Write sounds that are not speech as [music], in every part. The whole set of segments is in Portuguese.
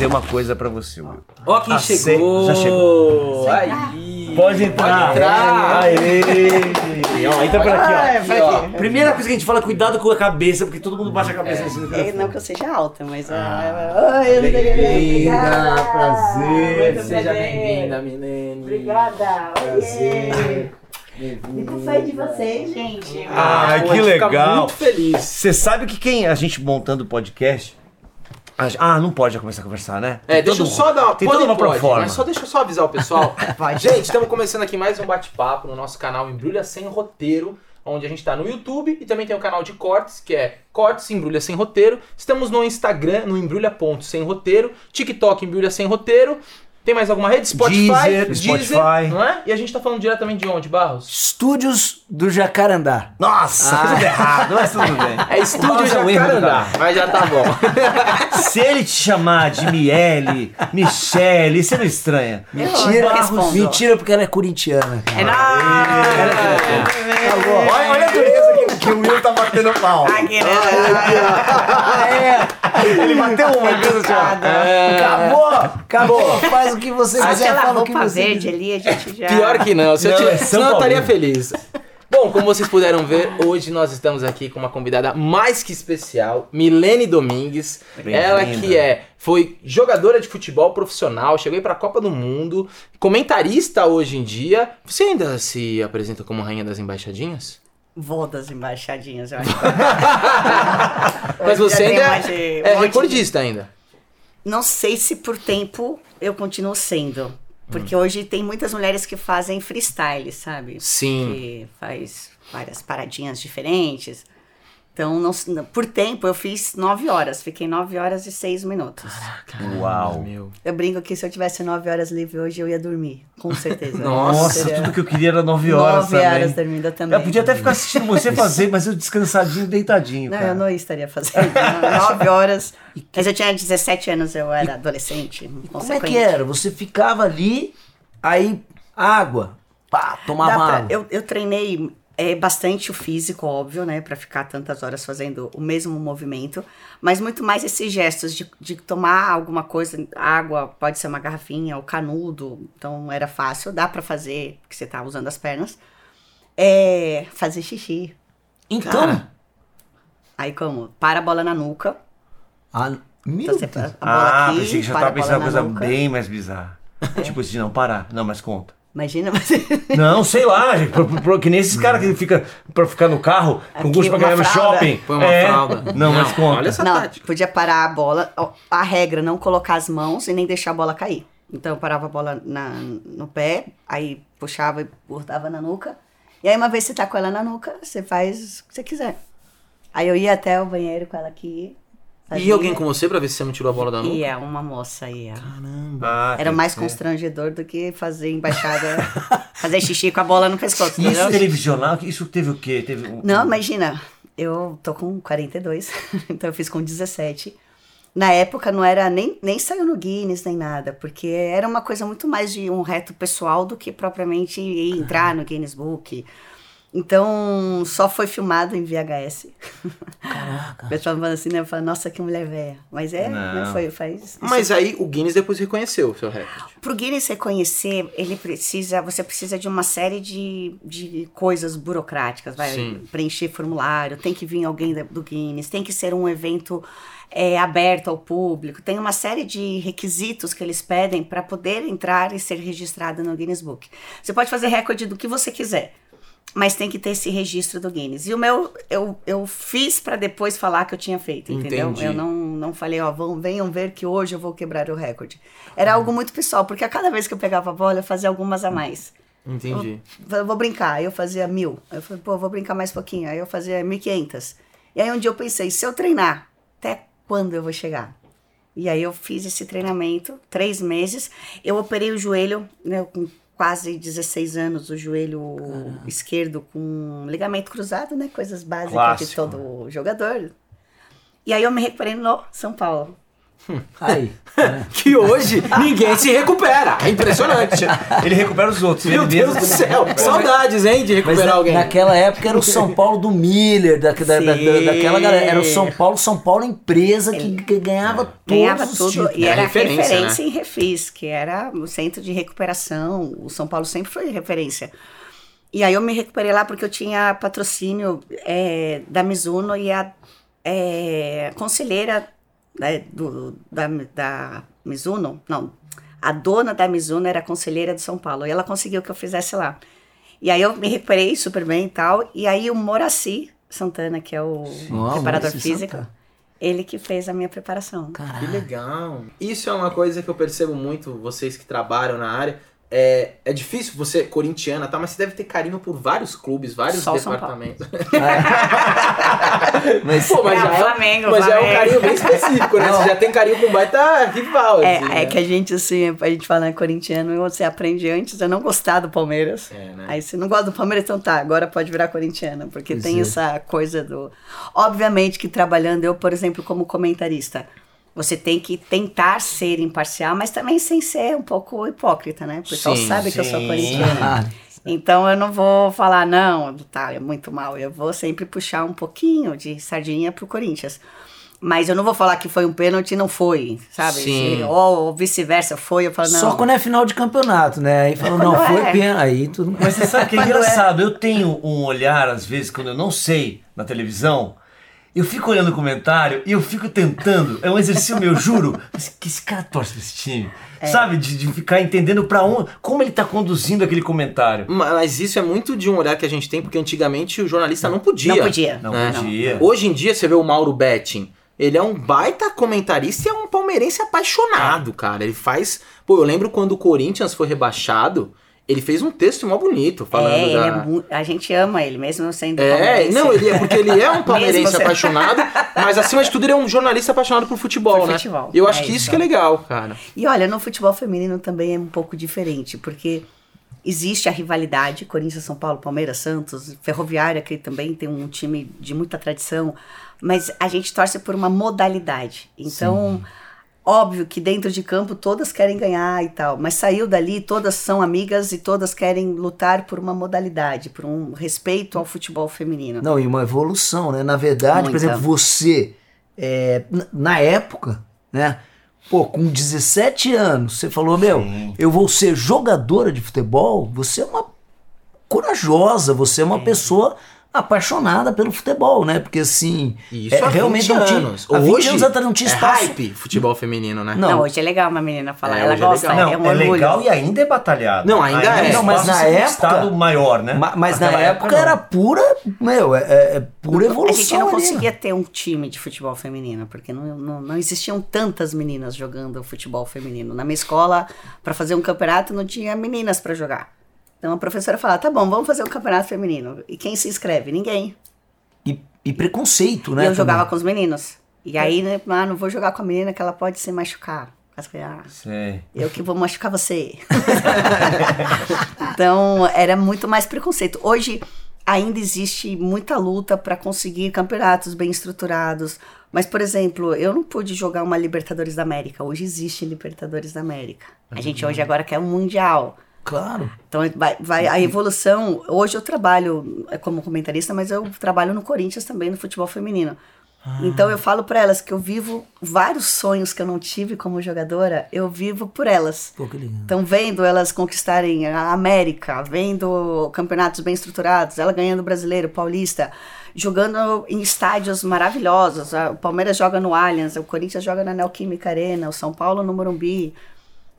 dizer uma coisa pra você, Will. Ó quem Ace- chegou. Já chegou. Aí. Pode entrar. Pode entrar. Aê. Ó, entra por aqui, ó. Ah, vai ó. aqui. Primeira coisa que a gente fala, cuidado com a cabeça, porque todo mundo baixa a cabeça nesse É, microfone. não que eu seja alta, mas. Ah. Oi, eu não tenho Bem-vinda, prazer. Muito Seja prazer. bem-vinda, Milene. Obrigada. Prazer. Fico fã de vocês, gente. Ah, Pô, que a gente fica legal. muito feliz. Você sabe que quem a gente montando o podcast. Ah, não pode já começar a conversar, né? É, Tem deixa eu só dar uma, Tem pode, uma pode. Mas só deixa eu só avisar o pessoal. [laughs] Gente, estamos começando aqui mais um bate-papo no nosso canal Embrulha Sem Roteiro, onde a gente tá no YouTube e também tem o canal de cortes, que é Cortes Embrulha Sem Roteiro. Estamos no Instagram, no embrulha.sem roteiro, TikTok Embrulha Sem Roteiro. Tem mais alguma rede? Spotify, Deezer, Spotify. não é? E a gente tá falando diretamente de onde, Barros? Estúdios do Jacarandá. Nossa, Ah. tudo errado, mas tudo bem. [laughs] É Estúdio Barros é Jacarandá, mas já tá bom. [laughs] Se ele te chamar de Miele, Michele, você não estranha. Eu respondo. Mentira, porque ela é corintiana. É! Olha, olha a dureza que, que o Will tá batendo pau. Aqui, né? Ele bateu uma, ele fez assim, ó. Acabou! Acabou! Faz o que você quiser, Aquela que roupa você verde ali, a gente já. Pior que não, se eu tivesse- é São senão eu estaria feliz. Bom, como vocês puderam ver, hoje nós estamos aqui com uma convidada mais que especial, Milene Domingues. Ela que é, foi jogadora de futebol profissional, chegou aí pra Copa do Mundo, comentarista hoje em dia. Você ainda se apresenta como rainha das embaixadinhas? Vou das embaixadinhas, eu acho. [laughs] Mas você ainda é, é monte de- recordista ainda. Não sei se por tempo eu continuo sendo. Porque Hum. hoje tem muitas mulheres que fazem freestyle, sabe? Sim. Que faz várias paradinhas diferentes. Então, não, por tempo, eu fiz nove horas. Fiquei nove horas e seis minutos. Uau. Meu. Eu brinco que se eu tivesse nove horas livre hoje, eu ia dormir. Com certeza. [laughs] Nossa, Seria tudo que eu queria era 9 horas Nove também. horas dormindo também. Eu podia até ficar assistindo você [laughs] fazer, mas eu descansadinho, deitadinho, Não, cara. eu não estaria fazendo. [laughs] Nove horas. Mas eu tinha 17 anos, eu era adolescente. Como é que era? Você ficava ali, aí água, pá, tomava pra- água. eu, eu treinei é, bastante o físico, óbvio, né? Pra ficar tantas horas fazendo o mesmo movimento. Mas muito mais esses gestos de, de tomar alguma coisa, água, pode ser uma garrafinha, ou canudo. Então era fácil, dá pra fazer, porque você tá usando as pernas. É, fazer xixi. Então, Cara. Aí como? Para a bola na nuca. ah, meu Então, você Deus. para a bola Ah, aqui, pensei que já para tava pensando uma coisa nuca. bem mais bizarra. Tipo assim, não, parar. Não, mas conta. Imagina, mas... [laughs] Não, sei lá, gente, pro- pro- que nem esses caras que fica pra ficar no carro com Aqui, gosto pra ganhar no shopping. Põe uma É. fralda. Não, mas conta. Olha essa Não, tática. podia parar a bola. A regra, não colocar as mãos e nem deixar a bola cair. Então eu parava a bola na, no pé, aí puxava e botava na nuca. E aí uma vez você tá com ela na nuca, você faz o que você quiser. Aí eu ia até o banheiro com ela aqui. E fazia- alguém com você pra ver se você não tirou a bola da nuca? Ia, uma moça ia. Ah, Era tem mais ser. constrangedor do que fazer embaixada, fazer xixi com a bola no pescoço, Isso entendeu? televisional, isso teve o quê? Teve um- Não, imagina, eu tô com 42, [laughs] então eu fiz com 17. Na época não era nem, nem saiu no Guinness nem nada, porque era uma coisa muito mais de um reto pessoal do que propriamente entrar no Guinness Book. Então, só foi filmado em VHS. Caraca. [laughs] O pessoal falando assim, né? Fala, nossa, que mulher velha. Mas é, né? Não. Foi, faz. Mas aí o Guinness depois reconheceu o seu recorde. Pro Guinness reconhecer, ele precisa, você precisa de uma série de, de coisas burocráticas, vai Sim. preencher formulário, tem que vir alguém do Guinness, tem que ser um evento é, aberto ao público, tem uma série de requisitos que eles pedem para poder entrar e ser registrado no Guinness Book. Você pode fazer recorde do que você quiser. Mas tem que ter esse registro do Guinness. E o meu, eu, eu fiz para depois falar que eu tinha feito, entendeu? Entendi. Eu não, não falei, ó, vão, venham ver que hoje eu vou quebrar o recorde. Era algo muito pessoal, porque a cada vez que eu pegava a bola, eu fazia algumas a mais. Entendi. Eu vou brincar, aí eu fazia mil. Eu falei, pô, vou brincar mais pouquinho. Aí eu fazia mil e quinhentas. E aí um dia eu pensei, se eu treinar, até quando eu vou chegar? E aí eu fiz esse treinamento, três meses. Eu operei o joelho, né, com quase 16 anos, o joelho esquerdo com ligamento cruzado, né? Coisas básicas de Clássico. todo jogador. E aí eu me recuperei no São Paulo. Aí. [laughs] né? Que hoje ninguém se recupera. É impressionante. Ele recupera os outros. Meu Deus do não céu. Saudades, hein, de Mas recuperar na- alguém. naquela época era o São [laughs] Paulo do Miller, da, da- da- daquela galera. Era o São Paulo, São Paulo empresa que g- ganhava todos Ganhava os tudo títulos. e É era referência, referência, né? em Refis, que era o centro de recuperação. O São Paulo sempre foi referência. E aí eu me recuperei lá porque eu tinha patrocínio é, da Mizuno e a é, conselheira né, do, da, da Mizuno, não, a dona da Mizuno era conselheira de São Paulo e ela conseguiu que eu fizesse lá. E aí eu me recuperei super bem e tal. E aí o Moraci Santana, que é o Uau, preparador Moraci físico, Santana. ele que fez a minha preparação. Que legal. Isso é uma coisa que eu percebo muito, vocês que trabalham na área. É, é difícil você, corintiana, tá? Mas você deve ter carinho por vários clubes, vários Só departamentos. [laughs] [laughs] [laughs] Mas, Pô, mas, É, já, o Flamengo, é, mas já é um carinho bem específico, né? Você já tem carinho com baita rival. É, assim, é né? que a gente, assim, a gente fala em corintiano, você aprende antes a não gostar do Palmeiras. É, né? Aí você não gosta do Palmeiras, então tá, agora pode virar corintiano, porque Pois tem é. essa coisa do. Obviamente que trabalhando, eu, por exemplo, como comentarista, você tem que tentar ser imparcial, mas também sem ser um pouco hipócrita, né? O pessoal Sim, sabe que eu sou sim. corintiana. Ah, Então eu não vou falar, não, tá, é muito mal. Eu vou sempre puxar um pouquinho de sardinha pro Corinthians. Mas eu não vou falar que foi um pênalti e não foi, sabe? Sim. Se- ou vice-versa, foi, eu falo, não. Só quando é final de campeonato, né? Aí falou, não, Quando foi é. pena. Aí tudo. Mas você sabe que é é- engraçado, eu tenho um olhar, às vezes, quando eu não sei na televisão, eu fico olhando o comentário e eu fico tentando, é um exercício meu, juro, mas que esse cara torce pra esse time. É. Sabe? De, de ficar entendendo pra onde, como ele tá conduzindo aquele comentário. Mas isso é muito de um olhar que a gente tem, porque antigamente o jornalista não podia. Não podia. Não né? podia. Hoje em dia, você vê o Mauro Betting. Ele é um baita comentarista e é um palmeirense apaixonado, cara. Ele faz. Pô, eu lembro quando o Corinthians foi rebaixado, ele fez um texto mó bonito falando É, ele da. é a gente ama ele, mesmo sendo É, não, ele é porque ele é um [laughs] palmeirense apaixonado, mas acima de tudo ele é um jornalista apaixonado por futebol, Por né? futebol, E eu acho é que isso que é legal, cara. E olha, no futebol feminino também é um pouco diferente, porque existe a rivalidade, Corinthians, São Paulo, Palmeiras, Santos, Ferroviária, que também tem um time de muita tradição, mas a gente torce por uma modalidade. Então, óbvio que dentro de campo todas querem ganhar e tal, mas saiu dali, todas são amigas e todas querem lutar por uma modalidade, por um respeito ao futebol feminino. Não, e uma evolução, né? Na verdade, por Muita. exemplo, você, é, na época, né? Pô, com 17 anos, você falou, meu, Sim. eu vou ser jogadora de futebol, você é uma corajosa, você é uma pessoa apaixonada pelo futebol, né? Porque assim, isso é, há realmente 20 não tinha, anos. há 20 Hoje anos atrás não tinha é espaço. hype futebol feminino, né? Não. Não, hoje é legal uma menina falar, É, ela é gosta, legal. é, Não, um é orgulho. legal e ainda é batalhado. Não, ainda é. Não, mas na época- estado maior, né? Ma- Mas, na época, não. era pura, meu, é, é- é pura evolução. A gente não ali, né? conseguia ter um time de futebol feminino, porque não, não, não existiam tantas meninas jogando futebol feminino. Na minha escola, para fazer um campeonato, não tinha meninas para jogar. Então a professora falava: tá bom, vamos fazer um campeonato feminino. E quem se inscreve? Ninguém. E, e preconceito, E né? eu jogava também. com os meninos. E aí, né, ah, não vou jogar com a menina que ela pode se machucar. Eu ah, Sei. eu que vou machucar você. [laughs] então, era muito mais preconceito. Hoje ainda existe muita luta para conseguir campeonatos bem estruturados. Mas, por exemplo, eu não pude jogar uma Libertadores da América. Hoje existe Libertadores da América. A gente hoje agora quer um Mundial. Claro. Então vai, vai- a evolução. Hoje eu trabalho é, como comentarista, mas eu trabalho no Corinthians também no futebol feminino. Então eu falo para elas que eu vivo vários sonhos que eu não tive como jogadora, eu vivo por elas. Pô. Então vendo elas conquistarem a América, vendo campeonatos bem estruturados, ela ganhando o brasileiro, paulista, jogando em estádios maravilhosos. O Palmeiras joga no Allianz, o Corinthians joga na Neoquímica Arena, o São Paulo no Morumbi.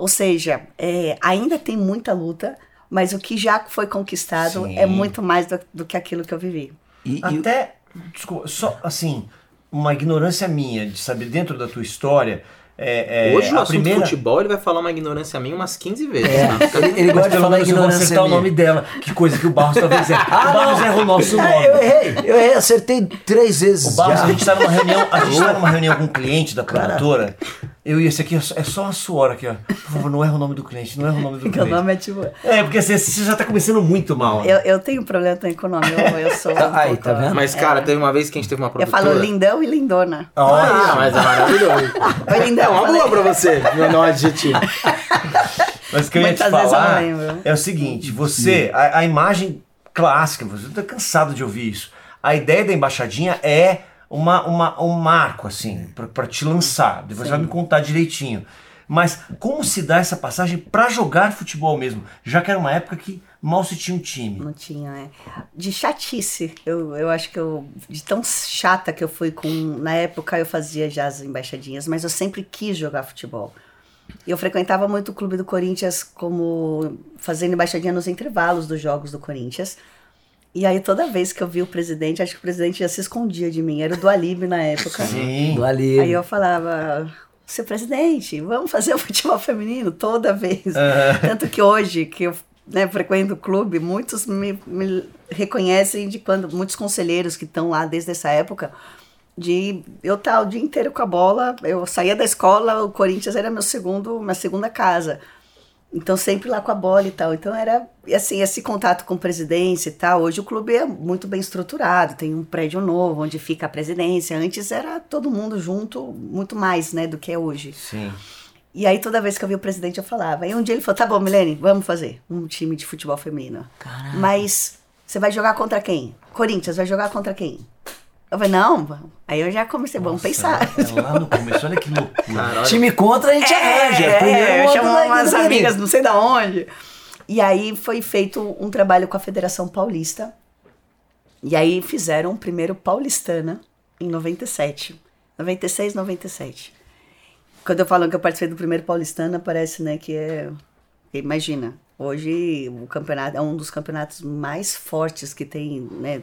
Ou seja, é, ainda tem muita luta, mas o que já foi conquistado Sim. é muito mais do, do que aquilo que eu vivi. E, e- Até, desculpa, só assim, uma ignorância minha de saber dentro da tua história. É, é, Hoje o assunto primeira... futebol ele vai falar uma ignorância minha umas 15 vezes. É, tá? ele, ele Mas gosta de falar menos eu vou ignorância acertar o minha. nome dela. Que coisa que o Barros talvez erre. [laughs] Ah, o Barros erra o nosso É, nome. eu errei, eu errei, acertei três vezes. O Barros, já. a gente tá numa reunião, a gente tá numa reunião com um cliente da produtora. Eu e esse aqui é só- é só uma suor aqui, ó. Por favor, não erra o nome do cliente, não erra o nome do [laughs] Porque cliente. o nome é tipo. É, porque assim, você já tá começando muito mal. né? Eu, eu tenho problema também com o nome, eu, eu sou. um Aí, pouco- tá vendo? Mas, cara, teve uma vez que a gente teve uma Eu produtora... falo lindão e lindona. Ah, mas é maravilhoso. [laughs] Oi, lindão. É uma boa pra você, meu não adjetivo. [laughs] Mas o que eu ia te Muitas vezes eu falar é o seguinte, você, a, a imagem clássica, você tá cansado de ouvir isso. A ideia da embaixadinha é uma, uma, um marco, assim, pra te lançar. Depois você vai me contar direitinho. Mas como se dá essa passagem pra jogar futebol mesmo? Já que era uma época que mal se tinha um time. Não tinha, né? De chatice. Eu, eu acho que eu. De tão chata que eu fui com. Na época eu fazia já as embaixadinhas, mas eu sempre quis jogar futebol. Eu frequentava muito o clube do Corinthians como fazendo embaixadinha nos intervalos dos jogos do Corinthians. E aí toda vez que eu vi o presidente, acho que o presidente já se escondia de mim. Era o do Alibe na época. Sim. Do ali. Aí eu falava, seu presidente, vamos fazer o futebol feminino toda vez. Tanto que hoje, que eu né, frequento o clube, muitos me, me reconhecem de quando, muitos conselheiros que estão lá desde essa época, de eu estar o dia inteiro com a bola, eu saía da escola, o Corinthians era meu segundo, minha segunda casa. Então, sempre lá com a bola e tal. Então, era, e assim, esse contato com presidência e tal. Hoje o clube é muito bem estruturado, tem um prédio novo onde fica a presidência. Antes era todo mundo junto, muito mais, né, do que é hoje. Sim. E aí, toda vez que eu via o presidente, eu falava. E um dia ele falou: tá bom, Milene, vamos fazer um time de futebol feminino. Mas você vai jogar contra quem? Corinthians, vai jogar contra quem? Eu falei: não. vamos." Aí eu já comecei, vamos pensar. É, lá no começo, olha que loucura. Cara, olha, Time contra a gente arranja. É, é, modo chamou da- umas amigas, não sei da onde. E aí foi feito um trabalho com a Federação Paulista. E aí fizeram o primeiro Paulistana em 97. 96, 97. Quando eu falo que eu participei do primeiro Paulistana, parece, né, que é. Imagina, hoje o campeonato é um dos campeonatos mais fortes que tem, né,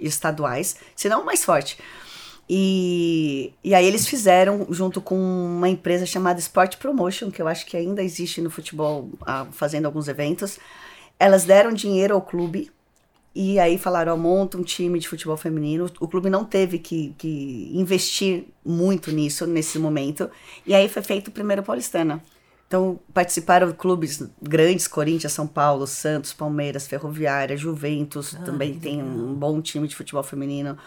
estaduais, se não o mais forte. E, e aí eles fizeram, junto com uma empresa chamada Sport Promotion, que eu acho que ainda existe no futebol, ah, fazendo alguns eventos. Elas deram dinheiro ao clube e aí falaram, monta um time de futebol feminino. O clube não teve que, que investir muito nisso, nesse momento. E aí foi feito o primeiro Paulistana. Então participaram clubes grandes, Corinthians, São Paulo, Santos, Palmeiras, Ferroviária, Juventus, também tem um bom time de futebol feminino.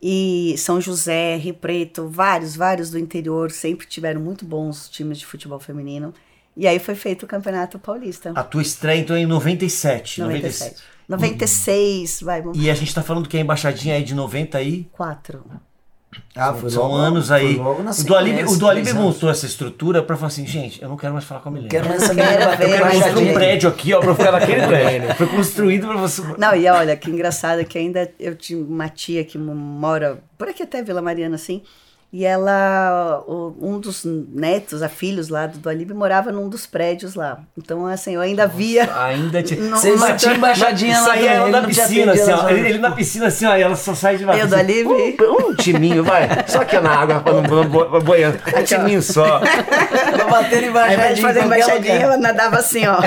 E São José, Rio Preto, vários, vários do interior sempre tiveram muito bons times de futebol feminino. E aí foi feito o Campeonato Paulista. A tua estreia então é em 97. 97. 96, vai, vamos. E a gente tá falando que a embaixadinha é de 90 aí. Quatro. Ah, foi São logo- anos aí. logo na o anos. montou essa estrutura pra falar assim, gente, eu não quero mais falar com a Milena. Quero mais essa ver, Eu quero construir um prédio aqui, ó, pra ficar naquele [laughs] prédio. Foi construído pra você. Não, e olha, que engraçado que ainda eu tinha uma tia que mora por aqui até Vila Mariana, assim, e ela, o- um dos netos, a filhos lá do, do Alibe, morava num dos prédios lá. Então, assim, eu ainda via... Ainda tinha. [laughs] Não- já embaixadinha lá Saía ela também, na piscina, assim, ó. Ele, ele na piscina, assim, ó, e ela só sai de Eu do Alibe? Um, um timinho, vai. Só que na água, pra não bo- bo- boiando. [laughs] Um timinho só. Pra bater Ao invés de embaixadinha. fazer qualquer embaixadinha, lugar. ela nadava assim, ó.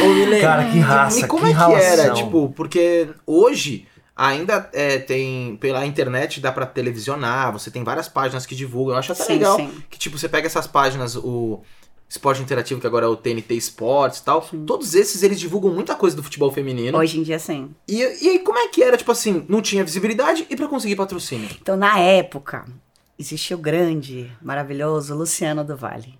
Ô, Milene, Cara, que raça, E como que é que era? ralação. Tipo, porque hoje ainda é, tem. Pela internet dá pra televisionar, você tem várias páginas que divulgam. Eu acho até Sim, legal sim. que, tipo, você pega essas páginas, o Esporte Interativo, que agora é o TNT Sports e tal. Todos esses eles divulgam muita coisa do futebol feminino. Hoje em dia, sim. E, e aí, como é que era? Tipo assim, não tinha visibilidade e pra conseguir patrocínio? Então, na época, existia o grande, maravilhoso Luciano do Vale.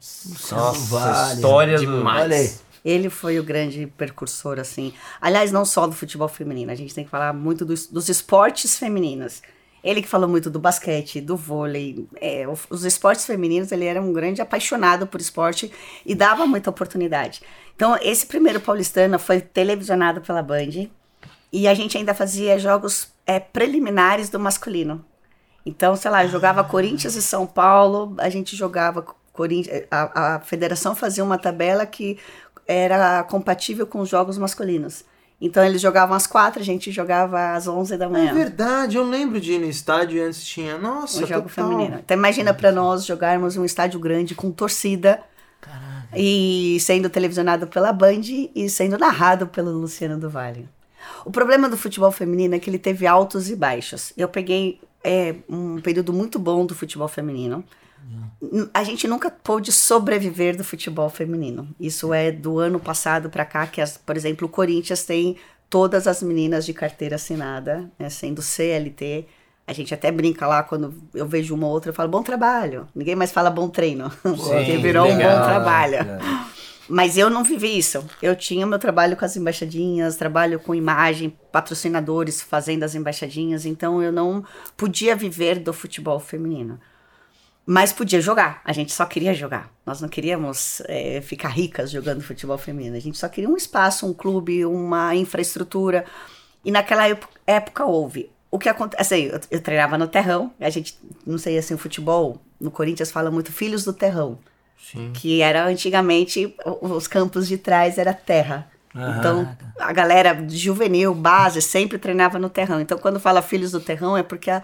Nossa, Vale. história do... Demais. Olha aí. Ele foi o grande precursor, assim. Aliás, não só do futebol feminino, a gente tem que falar muito dos, dos esportes femininos. Ele que falou muito do basquete, do vôlei. É, os esportes femininos, ele era um grande apaixonado por esporte e dava muita oportunidade. Então, esse primeiro paulistano foi televisionado pela Band e a gente ainda fazia jogos é, preliminares do masculino. Então, sei lá, jogava Corinthians e São Paulo, a gente jogava Corinthians, a, a federação fazia uma tabela que era compatível com os jogos masculinos. Então eles jogavam às quatro, a gente jogava às 11 da É manhã. verdade, eu lembro de ir no estádio antes tinha. Nossa, o jogo total. feminino. Então imagina para nós jogarmos um estádio grande com torcida e sendo televisionado pela Band e sendo narrado pelo Luciano do Vale. O problema do futebol feminino é que ele teve altos e baixos. Eu peguei é, um período muito bom do futebol feminino. A gente nunca pôde sobreviver do futebol feminino. Isso é do ano passado para cá, que, as, por exemplo, o Corinthians tem todas as meninas de carteira assinada, né, sendo CLT. A gente até brinca lá quando eu vejo uma ou outra, eu falo bom trabalho. Ninguém mais fala bom treino, [laughs] porque virou um legal. bom trabalho. É. Mas eu não vivi isso. Eu tinha meu trabalho com as embaixadinhas, trabalho com imagem, patrocinadores fazendo as embaixadinhas, então eu não podia viver do futebol feminino. Mas podia jogar. A gente só queria jogar. Nós não queríamos eh, ficar ricas jogando futebol feminino. A gente só queria um espaço, um clube, uma infraestrutura. E naquela épo- época houve. O que acontece? Assim, eu, eu treinava no terrão. A gente, não sei assim, o futebol no Corinthians fala muito filhos do terrão Sim. que era antigamente os campos de trás era terra. Então, a galera juvenil, base, sempre treinava no terrão. Então, quando fala filhos do terrão, é porque a,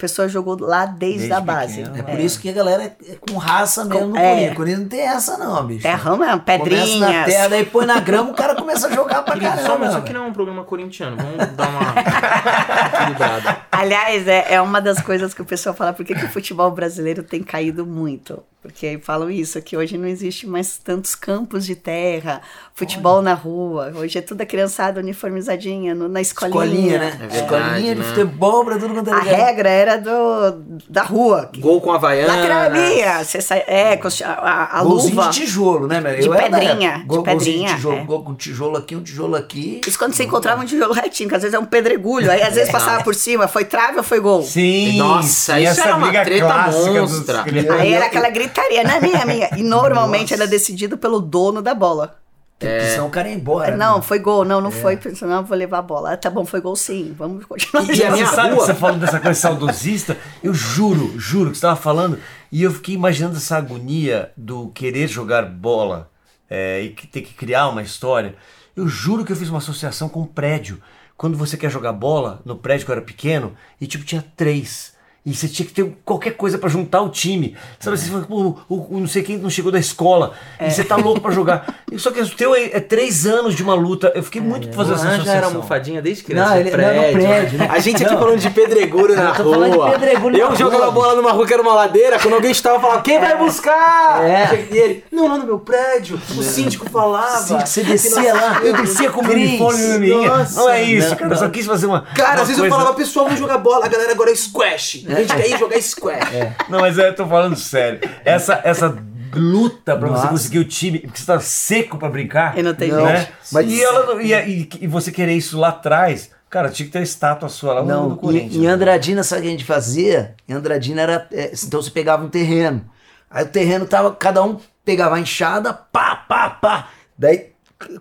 pessoa jogou lá desde, Desde a base. pequeno. É por isso que a galera é com raça mesmo no é. Corinthians. O Corinthians não tem essa não, bicho. Terrão mesmo, Começa na pedrinhas. terra, daí põe na grama, o cara começa a jogar pra Querido, caramba. só, mas isso aqui não é um programa corintiano. Vamos dar uma [laughs] equilibrada. Aliás, é, é uma das coisas que o pessoal fala, por que, que o futebol brasileiro tem caído muito? Porque falam isso, que hoje não existe mais tantos campos de terra, futebol na rua. Hoje é tudo a criançada uniformizadinha no- na escolinha. Escolinha, né? É verdade, Escolinha de né? futebol pra tudo quanto é A lugar. regra era do, da rua. Gol com a Havaiana. Lacramia, você sai, é, com a, a, a Golzinho luva. de tijolo, né, velho? De Eu era pedrinha, de Gol- golzinho pedrinha, tijolo, é. gol com tijolo aqui, um tijolo aqui. Isso quando você encontrava um tijolo retinho, que às vezes é um pedregulho, aí às vezes passava por cima, foi trave ou foi gol? Sim, Nossa, isso essa era uma treta monstra. Aí era aquela gritaria, não é minha, é minha. E normalmente era decidido pelo dono da bola. Porque senão o cara ia embora. não, né? foi gol, não, não foi, senão eu vou levar a bola. Ah, tá bom, foi gol sim, vamos continuar. E a minha Você sabe rua- que você falando dessa coisa saudosista? Eu juro, juro que você estava falando e eu fiquei imaginando essa agonia do querer jogar bola é, e que ter que criar uma história. Eu juro que eu fiz uma associação com um prédio. Quando você quer jogar bola no prédio que eu era pequeno e tipo tinha três. E você tinha que ter qualquer coisa pra juntar o time. Sabe assim, você fala, pô, o, o não sei quem não chegou da escola. E você tá louco pra jogar. Só que o teu é, é três anos de uma luta. Eu fiquei muito fazendo essa Ah, já era associação. almofadinha desde criança. Não, no ele- não, no prédio, né? A gente aqui Não. falando de pedregulho na Eu tô falando de rua. pedregulho eu jogava rua, bola numa rua que era uma ladeira, quando alguém estava falando, quem vai buscar? É. E ele, não, lá no meu prédio. O síndico falava. Que você descia lá. Eu descia com o uniforme na minha. Não é isso, Não, cara. Eu só quis fazer uma. Cara, uma às vezes eu falava, pessoal, vamos jogar bola. A galera agora é squash. A gente quer ir jogar squash. Não, mas eu tô falando sério. Essa, essa luta pra você Nossa. conseguir o time, porque você tá seco pra brincar. E não tem né? jeito. Mas- e, ela, não- e, e, e você querer isso lá atrás, cara, tinha que ter a estátua sua lá no, no Não, Corinthians. em, em Andradina, sabe o que a gente fazia? Em Andradina era. é, então você pegava um terreno. Aí o terreno tava. Cada um pegava a enxada, pá, pá, pá. Daí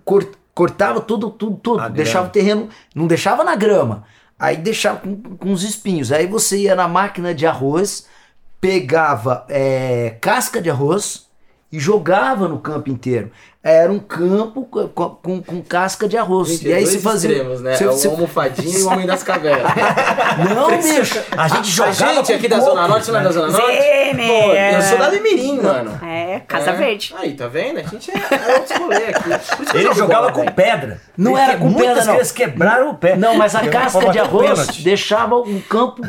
cor- cortava tudo, tudo, tudo. A deixava grama. o terreno. Não deixava na grama. Aí deixava com, com os espinhos. Aí você ia na máquina de arroz, pegava é, casca de arroz e jogava no campo inteiro. Era um campo com, com- com casca de arroz. e aí você fazia. extremos, né? é você- o almofadinho e o homem das cavernas. [laughs] Não, bicho. A gente A jogava. gente aqui da Zona Norte, não é da Zona Norte? Zene, Pô, é. eu sou da Limirim, mano. É, Casa É. Verde. Aí, tá vendo? A gente é, é outros rolê aqui. Ele jogava bola com bem. pedra. Não Ele era com pedra, Muitas não. crianças quebraram o pé. Não, mas a Eu casca de arroz pênalti. deixava um campo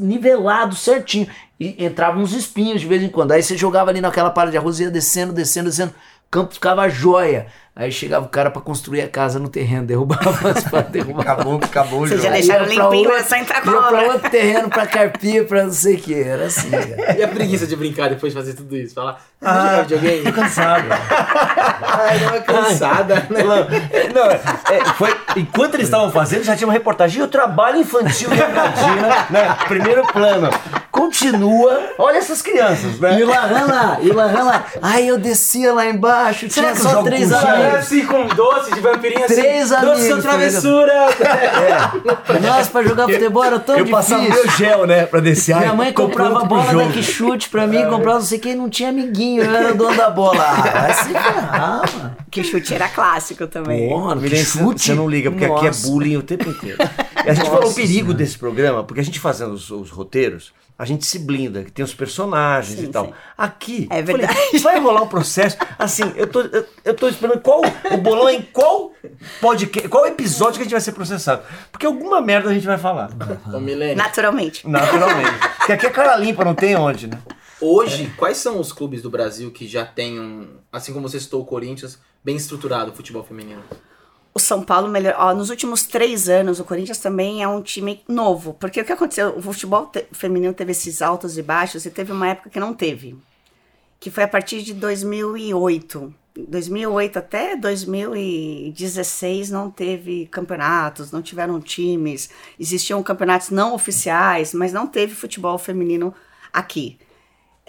nivelado certinho. E entravam uns espinhos de vez em quando. Aí você jogava ali naquela palha de arroz, ia descendo, descendo, descendo. O campo ficava jóia. Aí chegava o cara pra construir a casa no terreno, derrubava as para [laughs] derrubar. Acabou, acabou o Vocês já deixaram limpinho, outro- só entrar com ia a pra outro terreno pra carpir, pra não sei o que. Era assim, cara. [laughs] E a preguiça de brincar depois de fazer tudo isso? Falar, ah, jogar videogame? Tô cansado. [laughs] Ai, dá uma cansada, né? Não, é, não, é, foi, enquanto eles estavam fazendo, já tinha uma reportagem. E o trabalho infantil em Andradina, né? Primeiro plano. Continua. Olha essas crianças, né? E Lahan lá, e lá. Aí eu descia lá embaixo, Será tinha só três com assim com doce de vampirinho assim. Três doce amigos, são tá travessura. Nossa, pra jogar futebol era tão Eu difícil. passava meu gel, né? Pra descer. Minha mãe comprava bola da que chute pra mim, comprava não sei quem, não tinha amiguinho, eu era o dono da bola. Ah, vai se ferrar, mano. Que chute era clássico também. Mano, que chute. Você não liga, porque aqui é Nossa. bullying o tempo inteiro. E a gente falou o perigo desse programa, porque a gente fazendo os, os roteiros, a gente se blinda, que tem os personagens Sim, e tal. sim. Aqui, É eu falei, verdade. [laughs] vai rolar um processo. Assim, eu tô, eu, eu tô esperando qual o bolão em qual podcast, qual episódio que a gente vai ser processado. Porque alguma merda a gente vai falar. Milene, Naturalmente. Naturalmente. Porque aqui é cara limpa, não tem onde, né? hoje, quais são os clubes do Brasil que já têm um, assim como você citou o Corinthians, bem estruturado o futebol feminino? O São Paulo melhor. Ó, nos últimos três anos, o Corinthians também é um time novo. Porque o que aconteceu? O futebol te- feminino teve esses altos e baixos e teve uma época que não teve. Que foi a partir de 2008. 2008 até 2016 não teve campeonatos, não tiveram times. Existiam campeonatos não oficiais, mas não teve futebol feminino aqui.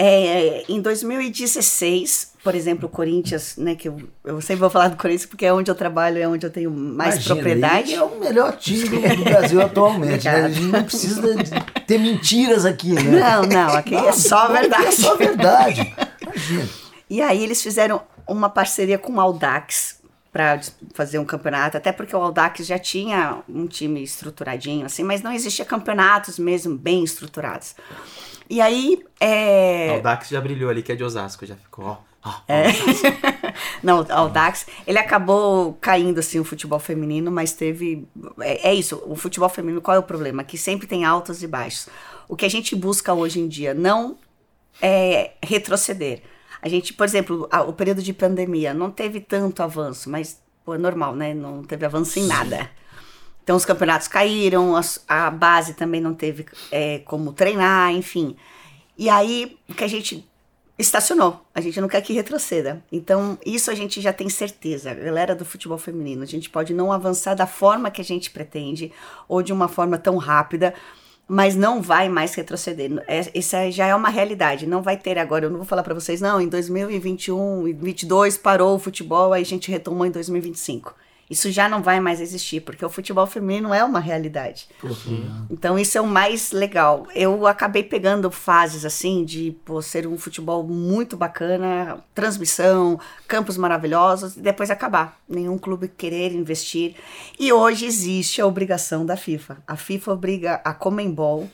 É, em 2016, por exemplo, o Corinthians, né, que eu, eu sempre vou falar do Corinthians porque é onde eu trabalho, é onde eu tenho mais Imagina, propriedade. É o melhor time do, Brasil atualmente. né? A gente não precisa ter mentiras aqui, né? Não, não, aqui é só Aqui verdade. É só verdade. Imagina. E aí eles fizeram uma parceria com o Audax para fazer um campeonato, até porque o Audax já tinha um time estruturadinho, assim, mas não existia campeonatos mesmo bem estruturados. E aí, é... O Dax já brilhou ali, que é de Osasco, já ficou, ó. ó, ó. [laughs] Não, o Audax, ele acabou caindo assim o futebol feminino, mas teve é, é isso, o futebol feminino qual é o problema? Que sempre tem altos e baixos. O que a gente busca hoje em dia não é retroceder. A gente, por exemplo, a- o período de pandemia não teve tanto avanço, mas pô, é normal, né? Não teve avanço em nada. Então os campeonatos caíram, as- a, base também não teve é, como treinar, enfim. E aí que a gente estacionou. A gente não quer que retroceda. Então, isso a gente já tem certeza. A galera do futebol feminino, a gente pode não avançar da forma que a gente pretende ou de uma forma tão rápida, mas não vai mais retroceder. É, isso aí já é uma realidade. Não vai ter agora. Eu não vou falar para vocês, não, em 2021 e 2022 parou o futebol, aí a gente retomou em 2025. Isso já não vai mais existir, porque o futebol feminino é uma realidade. Então isso é o mais legal. Eu acabei pegando fases assim de pô, ser um futebol muito bacana, transmissão, campos maravilhosos e depois acabar. Nenhum clube querer investir. E hoje existe a obrigação da FIFA. A FIFA obriga a Comembol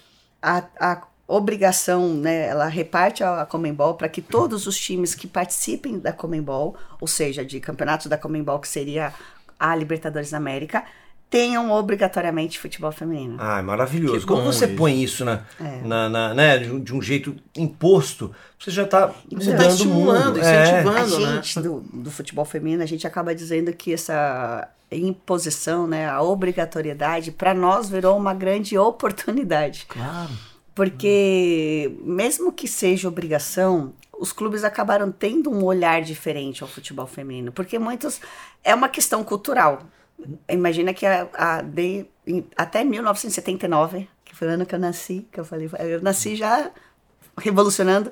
a, a obrigação, né, ela reparte a, a Comembol para que todos os times que participem da Comembol, ou seja, de campeonatos da Comembol, que seria a Libertadores da América, tenham obrigatoriamente futebol feminino. Ah, é maravilhoso. Bom você isso. põe isso na, É. na, na- né, de, um, de um jeito imposto, você já está Você mudando tá o estimulando, mundo. incentivando. É. a né? gente do, do futebol feminino, a gente acaba dizendo que essa imposição, né, a obrigatoriedade, para nós virou uma grande oportunidade. Claro. Porque, mesmo que seja obrigação, os clubes acabaram tendo um olhar diferente ao futebol feminino. Porque muitos. É uma questão cultural. Imagina que a, a- de- em- até 1979, que foi o ano que eu nasci, que eu falei, eu nasci já revolucionando,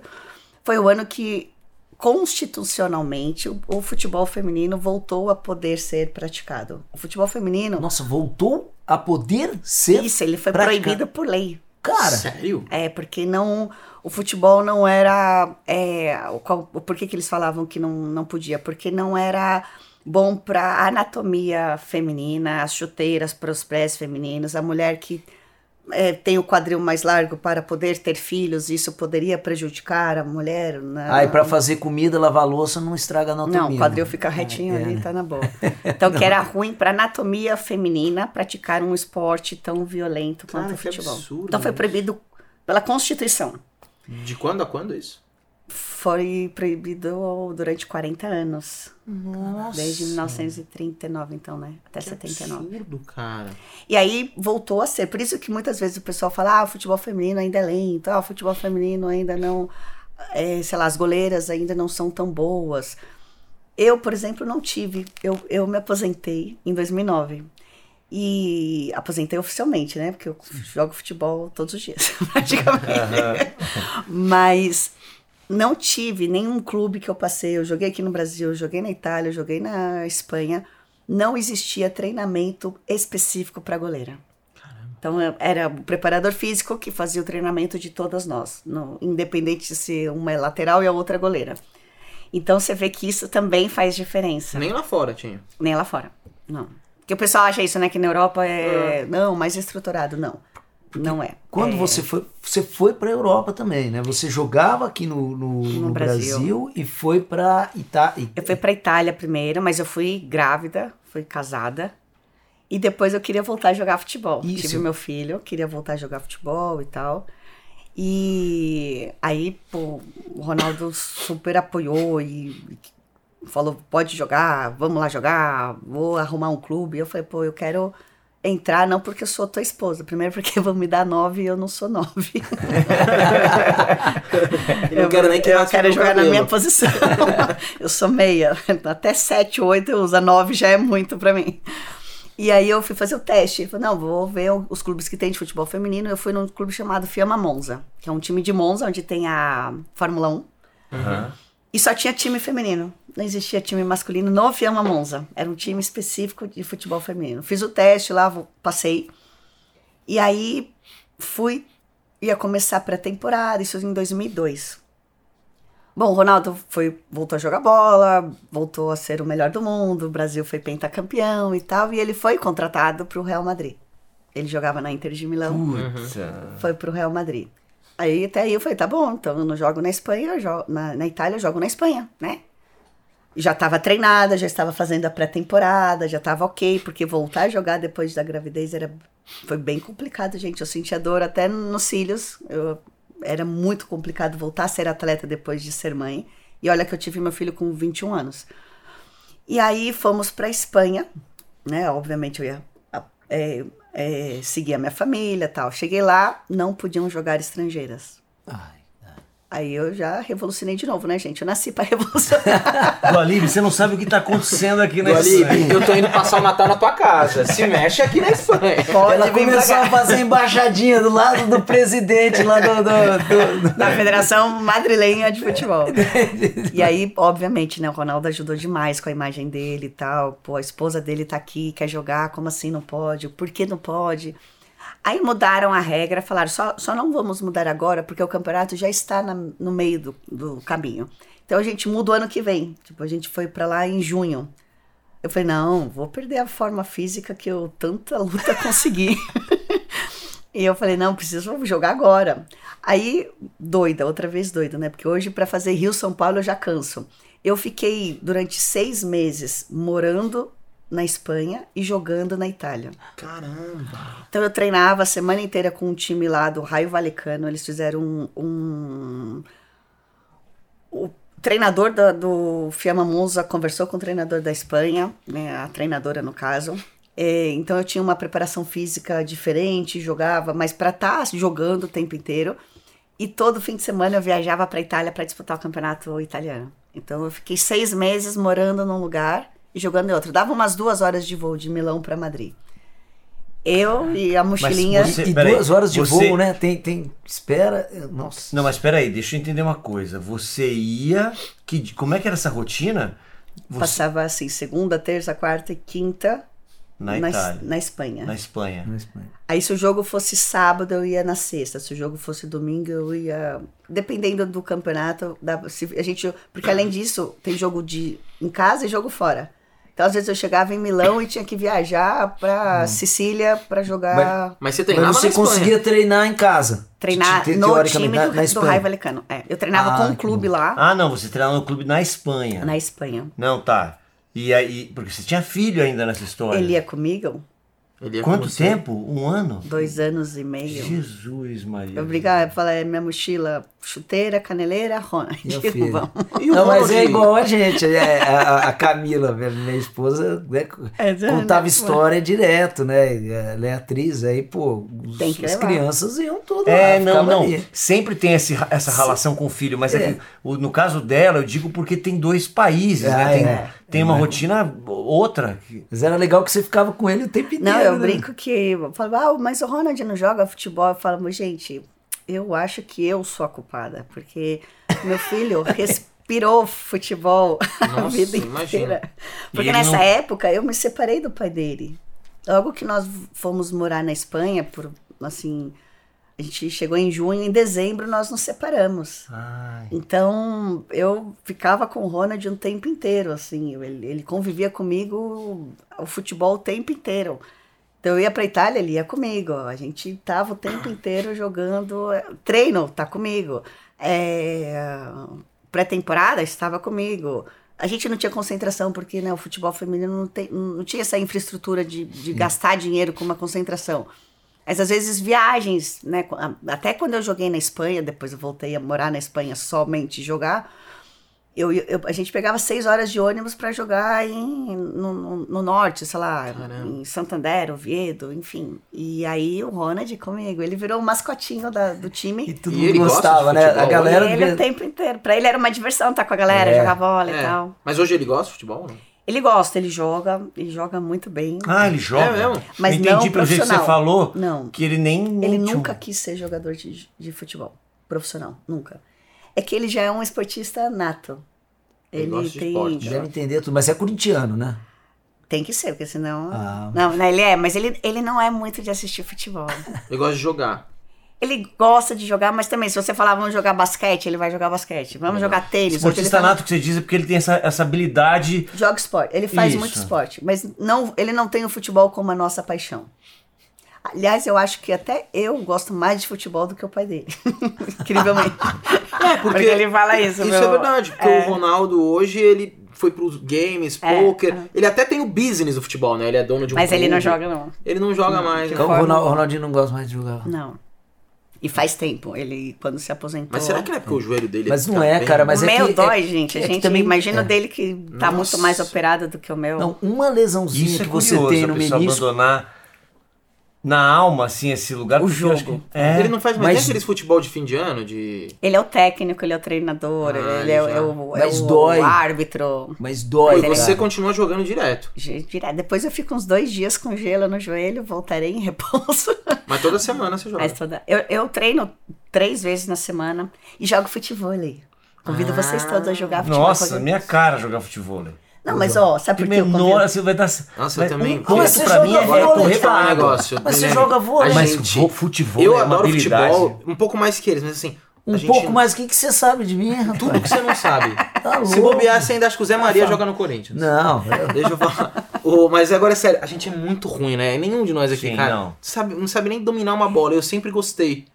foi o ano que constitucionalmente o, o futebol feminino voltou a poder ser praticado. O futebol feminino, Nossa, voltou a poder ser. isso, ele foi praticado. proibido por lei. Cara, Sério? É, porque não. O futebol não era. É, o qual- por que, que eles falavam que não, não podia? Porque não era bom para anatomia feminina, as chuteiras para os pés femininos, a mulher que é, tem o quadril mais largo para poder ter filhos, isso poderia prejudicar a mulher. né? aí pra fazer comida, lavar louça, não estraga a anatomia. Não, o quadril né? fica retinho É, ali, né? tá na boa. [laughs] Então, que era ruim para anatomia feminina praticar um esporte tão violento quanto Cara, o futebol. absurdo então, foi proibido pela Constituição. De quando a quando isso? Foi proibido durante 40 anos. Nossa. Desde 1939, então, né? Até Que 79. absurdo, cara. E aí voltou a ser. Por isso que muitas vezes o pessoal fala: ah, o futebol feminino ainda é lento, ah, o futebol feminino ainda não. é, sei lá, as goleiras ainda não são tão boas. Eu, por exemplo, não tive. Eu, eu me aposentei em 2009. E aposentei oficialmente, né? Porque eu jogo futebol todos os dias, [laughs] praticamente. Mas não tive nenhum clube que eu passei. Eu joguei aqui no Brasil, eu joguei na Itália, eu joguei na Espanha. Não existia treinamento específico para goleira. Então eu- era o preparador físico que fazia o treinamento de todas nós, não- independente de ser uma é lateral e a outra é goleira. Então você vê que isso também faz diferença. Nem lá fora tinha. Nem lá fora. Não. Porque o pessoal acha isso, né? Que na Europa é. Não, mais estruturado. Não. Não é. Quando É, você foi, você foi pra Europa também, né? Você jogava aqui no, no, No no Brasil. Brasil. e foi pra Itália. Eu fui pra Itália primeiro, mas eu fui grávida, fui casada. E depois eu queria voltar a jogar futebol. Isso. Tive meu filho, queria voltar a jogar futebol e tal. E aí, pô, o Ronaldo super apoiou e falou: pode jogar, vamos lá jogar, vou arrumar um clube. Eu falei: pô, eu quero entrar não porque eu sou tua esposa, primeiro porque vão me dar nove e eu não sou nove. [laughs] E não quero nem que eu quero jogar na cabelo. minha posição. eu sou meia. Até 7, 8 eu uso. A 9 já é muito pra mim. E aí eu fui fazer o teste. Falei, não, vou ver os clubes que tem de futebol feminino. Eu fui num clube chamado Fiamma Monza, que é um time de Monza, onde tem a Fórmula 1. E só tinha time feminino. Não existia time masculino no Fiamma Monza. Era um time específico de futebol feminino. Fiz o teste lá, passei. E aí fui, ia começar a pré-temporada, isso em 2002. Bom, o Ronaldo foi, voltou a jogar bola, voltou a ser o melhor do mundo, o Brasil foi pentacampeão e tal, e ele foi contratado para o Real Madrid. Ele jogava na Inter de Milão, Putz, foi para o Real Madrid. Aí até aí eu falei, tá bom, então eu não jogo na Espanha, jogo, na, na Itália eu jogo na Espanha, né? Já estava treinada, já estava fazendo a pré-temporada, já estava ok, porque voltar a jogar depois da gravidez era, foi bem complicado, gente. Eu sentia dor até nos cílios. Eu, era muito complicado voltar a ser atleta depois de ser mãe. E olha que eu tive meu filho com 21 anos. E aí fomos para Espanha, né? Obviamente eu ia é, é, seguir a minha família tal. Cheguei lá, não podiam jogar estrangeiras. Ai, Aí eu já revolucionei de novo, né, gente? Eu nasci para [laughs] revolucionar. Do Alibe, você não sabe o que tá acontecendo aqui na Espanha. eu tô indo passar o Natal na tua casa. Se mexe aqui na Espanha. Pode Ela vir pra começou a fazer embaixadinha do lado do presidente lá do. do- do- da Federação Madrilenha de Futebol. e aí, obviamente, né, o Ronaldo ajudou demais com a imagem dele e tal. Pô, a esposa dele tá aqui, quer jogar, como assim não pode? Por que não pode? Aí mudaram a regra, falaram, só, só não vamos mudar agora, porque o campeonato já está na- no meio do, do caminho. Então a gente muda o ano que vem. Tipo, a gente foi pra lá em junho. Eu falei, não, vou perder a forma física que eu tanta luta [laughs] consegui. E eu falei, não, preciso jogar agora. Aí, doida, outra vez doida, né? Porque hoje, para fazer Rio São Paulo, eu já canso. Eu fiquei durante seis meses morando na Espanha e jogando na Itália. Caramba. Então eu treinava a semana inteira com um time lá do Raio Valecano. Eles fizeram um. um- O treinador da- do Fiamma Monza conversou com o treinador da Espanha, né, a treinadora no caso. É, então eu tinha uma preparação física diferente, jogava, mas para estar jogando o tempo inteiro. E todo fim de semana eu viajava para Itália para disputar o campeonato italiano. Então eu fiquei seis meses morando num lugar e jogando em outro. Dava umas duas horas de voo de Milão para Madrid. Eu e a mochilinha. você- E duas horas de você- voo, né? Tem, tem. Espera. Nossa. Não, mas espera aí, deixa eu entender uma coisa. Você ia. Que, como é que era essa rotina? Você- Passava assim, segunda, terça, quarta e quinta na na, Itália. na Espanha. Na Espanha. Na Espanha. Aí se o jogo fosse sábado, eu ia na sexta. Se o jogo fosse domingo, eu ia. Dependendo do campeonato, dava, se a gente. Porque além disso, tem jogo de em casa e jogo fora. Então, às vezes, eu chegava em Milão e tinha que viajar pra Sicília pra jogar. Mas você treinava Mas você conseguia treinar em casa? Treinar Te- no teoricamente, time na, do, na do. Raio Valecano. É, eu treinava Ah, com um que clube bom. lá, Ah, não, você treinava no clube na Espanha. na Espanha. Não, tá. E aí, porque você tinha filho ainda nessa história. Ele ia comigo, Ele ia com Quanto você. tempo? Um ano? dois anos e meio. Jesus, Maria. Eu brigava, eu falava, é minha mochila, chuteira, caneleira, Ronald. [laughs] Meu filho. Vamos. E o Não, mas é igual a gente. é, a, a Camila, minha esposa, né, É, contava né? história direto, né? Ela é atriz, aí, pô, Tem que as levar. crianças iam tudo É, lá. não, não. ali. Sempre tem esse, essa relação com o filho, mas é. É. que no caso dela, eu digo porque tem dois países, Ah, né? Tem, é. tem uma rotina outra. Mas era legal que você ficava com ele o tempo inteiro. Não, eu né? brinco que eu falo, ah, mas o Ronald não joga futebol. Eu falo, gente, eu acho que eu sou a culpada, porque meu filho [laughs] respirou futebol a Nossa, vida imagina. inteira. E Porque nessa não- época eu me separei do pai dele. Logo que nós fomos morar na Espanha, por assim, a gente chegou em junho, em dezembro nós nos separamos. Ai. Então, eu ficava com o Ronald um tempo inteiro, assim, ele, ele convivia comigo o futebol o tempo inteiro. Então eu ia pra Itália, ele ia comigo. A gente tava o tempo inteiro jogando. Treino, tá comigo. É, Pré-temporada, estava comigo. A gente não tinha concentração, porque né, o futebol feminino não, tem, não tinha essa infraestrutura de, de gastar dinheiro com uma concentração. Mas às vezes viagens, né? Até quando eu joguei na Espanha, depois eu voltei a morar na Espanha somente jogar. Eu, eu- a gente pegava seis horas de ônibus para jogar em, no, no- no norte, sei lá, Caramba. em Santander, Oviedo, enfim. E aí o Ronald comigo, ele virou o mascotinho da- do E time. todo E mundo ele gosta gostava, né? A galera. ele o via- tempo inteiro. Pra ele era uma diversão estar com a galera, É. jogar bola e É. tal. Mas hoje ele gosta de futebol? Não? Ele gosta, ele joga, ele joga muito bem. Ah, ele joga. É mesmo? Mas Eu entendi não pelo jeito que você profissional. falou Não. que ele nem. Ele nunca quis ser jogador de, de futebol profissional, nunca. É que ele já é um esportista nato. Ele Ele, tem. esporte. Deve entender tudo, mas é corintiano, né? Tem que ser, porque senão. Ah. Não, não, ele é, mas ele, ele não é muito de assistir futebol. [laughs] Ele gosta de jogar. ele gosta de jogar, mas também, se você falar vamos jogar basquete, ele vai jogar basquete. Vamos jogar tênis. Esportista nato que você diz é porque ele tem essa, essa habilidade. Joga esporte. Ele faz Isso. muito esporte, mas não, ele não tem o futebol como a nossa paixão. Aliás, eu acho que até eu gosto mais de futebol do que o pai dele. [laughs] Incrivelmente. É, Porque ele fala isso, Isso meu. é verdade, porque É. o Ronaldo hoje, ele foi pros games, É, poker. é. Ele até tem o business do futebol, né? Ele é dono de um Mas ele não clube. joga, não. Ele não joga mais. né? Então, o forma- Ronal- o Ronaldinho não gosta mais de jogar. Não. E faz tempo. Ele, quando se aposentou. Mas será que não é porque o joelho dele Mas não tá é, bem- cara, mas o é meu que- dói, é- gente. A é gente também- imagina é. dele que tá Nossa. muito mais operado do que o meu. Não, uma lesãozinha Isso é que você tem no menisco. abandonar na alma, assim, esse lugar. O jogo. que- É. Ele não faz mais Mas- nem aqueles futebol de fim de ano, de... Ele é o técnico, ele é o treinador, Ah, ele ele é, é o, é Mas o dói. árbitro. Mas dói, e você cara. continua jogando direto. Direto. Depois eu fico uns dois dias com gelo no joelho, voltarei em repouso. [laughs] Mas toda semana você joga. Mas toda... eu, eu treino três vezes na semana e jogo futebol ali. Convido Ah. vocês todos a jogar futebol. Nossa, minha cara jogar futebol. Não, mas ó, sabe por que eu menor, assim, vai dar. Nossa, vai- eu também. Um ponto Mas você pra joga mim é vôlei, correr um água. negócio. Mas você joga vôlei. A Mas gente- futebol Eu é adoro futebol, um pouco mais que eles, mas assim. Um gente- pouco mais, o que, que você sabe de mim, [laughs] rapaz? Tudo que você não sabe. Tá Se bobear, você ainda acha que o Zé Maria joga no Corinthians. Não, [laughs] eu- Deixa eu falar. Ô, mas agora é sério, a gente é muito ruim, né? Nenhum de nós aqui, Sim, cara, não. Sabe, não sabe nem dominar uma bola. Eu sempre gostei.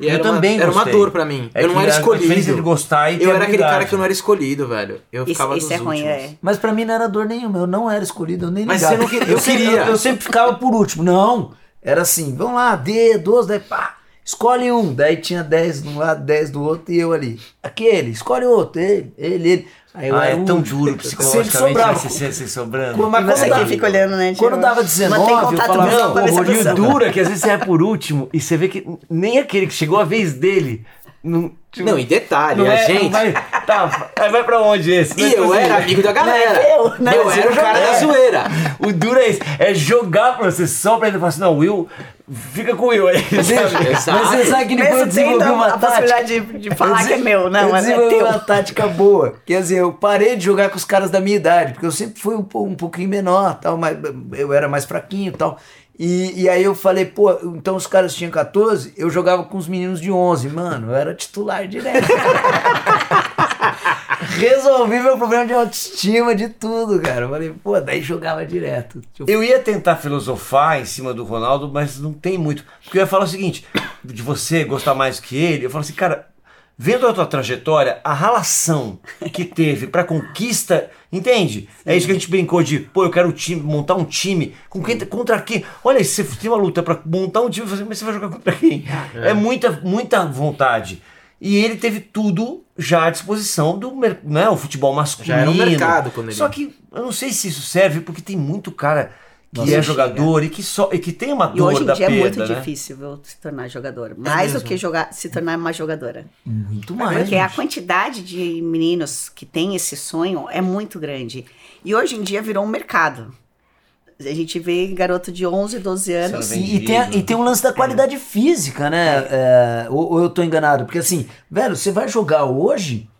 E Eu era uma- também Era uma dor pra mim. É eu não era a escolhido. entre gostar e eu era aquele cara que eu não era escolhido, velho. Eu Isso, ficava isso dos é ruim, últimos. é. Mas pra mim não era dor nenhuma, eu não era escolhido, eu nem Mas ligava. você não queria- eu queria. Eu, eu sempre ficava por último. Não, era assim, vamos lá, D, 12, daí pá, escolhe um. Daí tinha 10 de um lado, 10 do outro e eu ali. Aquele, escolhe outro, ele, ele, ele. Aí eu Ah, era é o tão duro [laughs] psicologicamente você ser ser sobrando. Quando- mas você dava- fica olhando, né? Quando dava 19, Mantém eu contato falava, não, se o Rio dura que às vezes você é por último e você vê que nem aquele que chegou a vez dele. Não, tipo, Não, e detalhe, não a é- gente. não Vai, tá, aí vai pra onde esse? E eu era amigo da galera. eu, não, eu mas era eu o cara da zoeira. O duro é isso, é jogar pra você só pra ele falar assim, não, Will, fica com Will aí. sabe? Mas você sabe que depois eu Mesmo desenvolvi uma a tática. possibilidade de, de falar que é meu, não, eu mas é teu. uma tática boa. Quer dizer, eu parei de jogar com os caras da minha idade, porque eu sempre fui um, um pouquinho menor, tal, mas eu era mais fraquinho e tal. E, e aí eu falei, pô, então os caras tinham 14, eu jogava com os meninos de 11. Mano, eu era titular direto. [laughs] Resolvi meu problema de autoestima, de tudo, cara. Eu falei, pô, daí jogava direto. Tipo, Eu ia tentar filosofar em cima do Ronaldo, mas não tem muito. Porque eu ia falar o seguinte: de você gostar mais que ele, eu falo assim, cara, vendo a tua trajetória, a relação que teve pra conquista, entende? É isso que a gente brincou de, pô, eu quero um time, montar um time. Com quem, contra quem? Olha, se você tem uma luta pra montar um time, você- mas você vai jogar contra quem? É, muita, muita vontade. E ele teve tudo já à disposição do né, o futebol masculino. Já era um mercado quando ele- Só que eu não sei se isso serve, porque tem muito cara que Nossa, é jogador e que, só, e que tem uma E dor hoje em da dia é muito né? difícil viu, se tornar jogador. Mais do mesmo? que jogar, se tornar uma jogadora. muito mais. Porque a gente. quantidade de meninos que têm esse sonho é muito grande. E hoje em dia virou um mercado. A gente vê garoto de 11, 12 anos. Não E, tem, e tem um lance da qualidade física, né? É, ou, ou eu tô enganado? Porque assim, velho, você vai jogar hoje,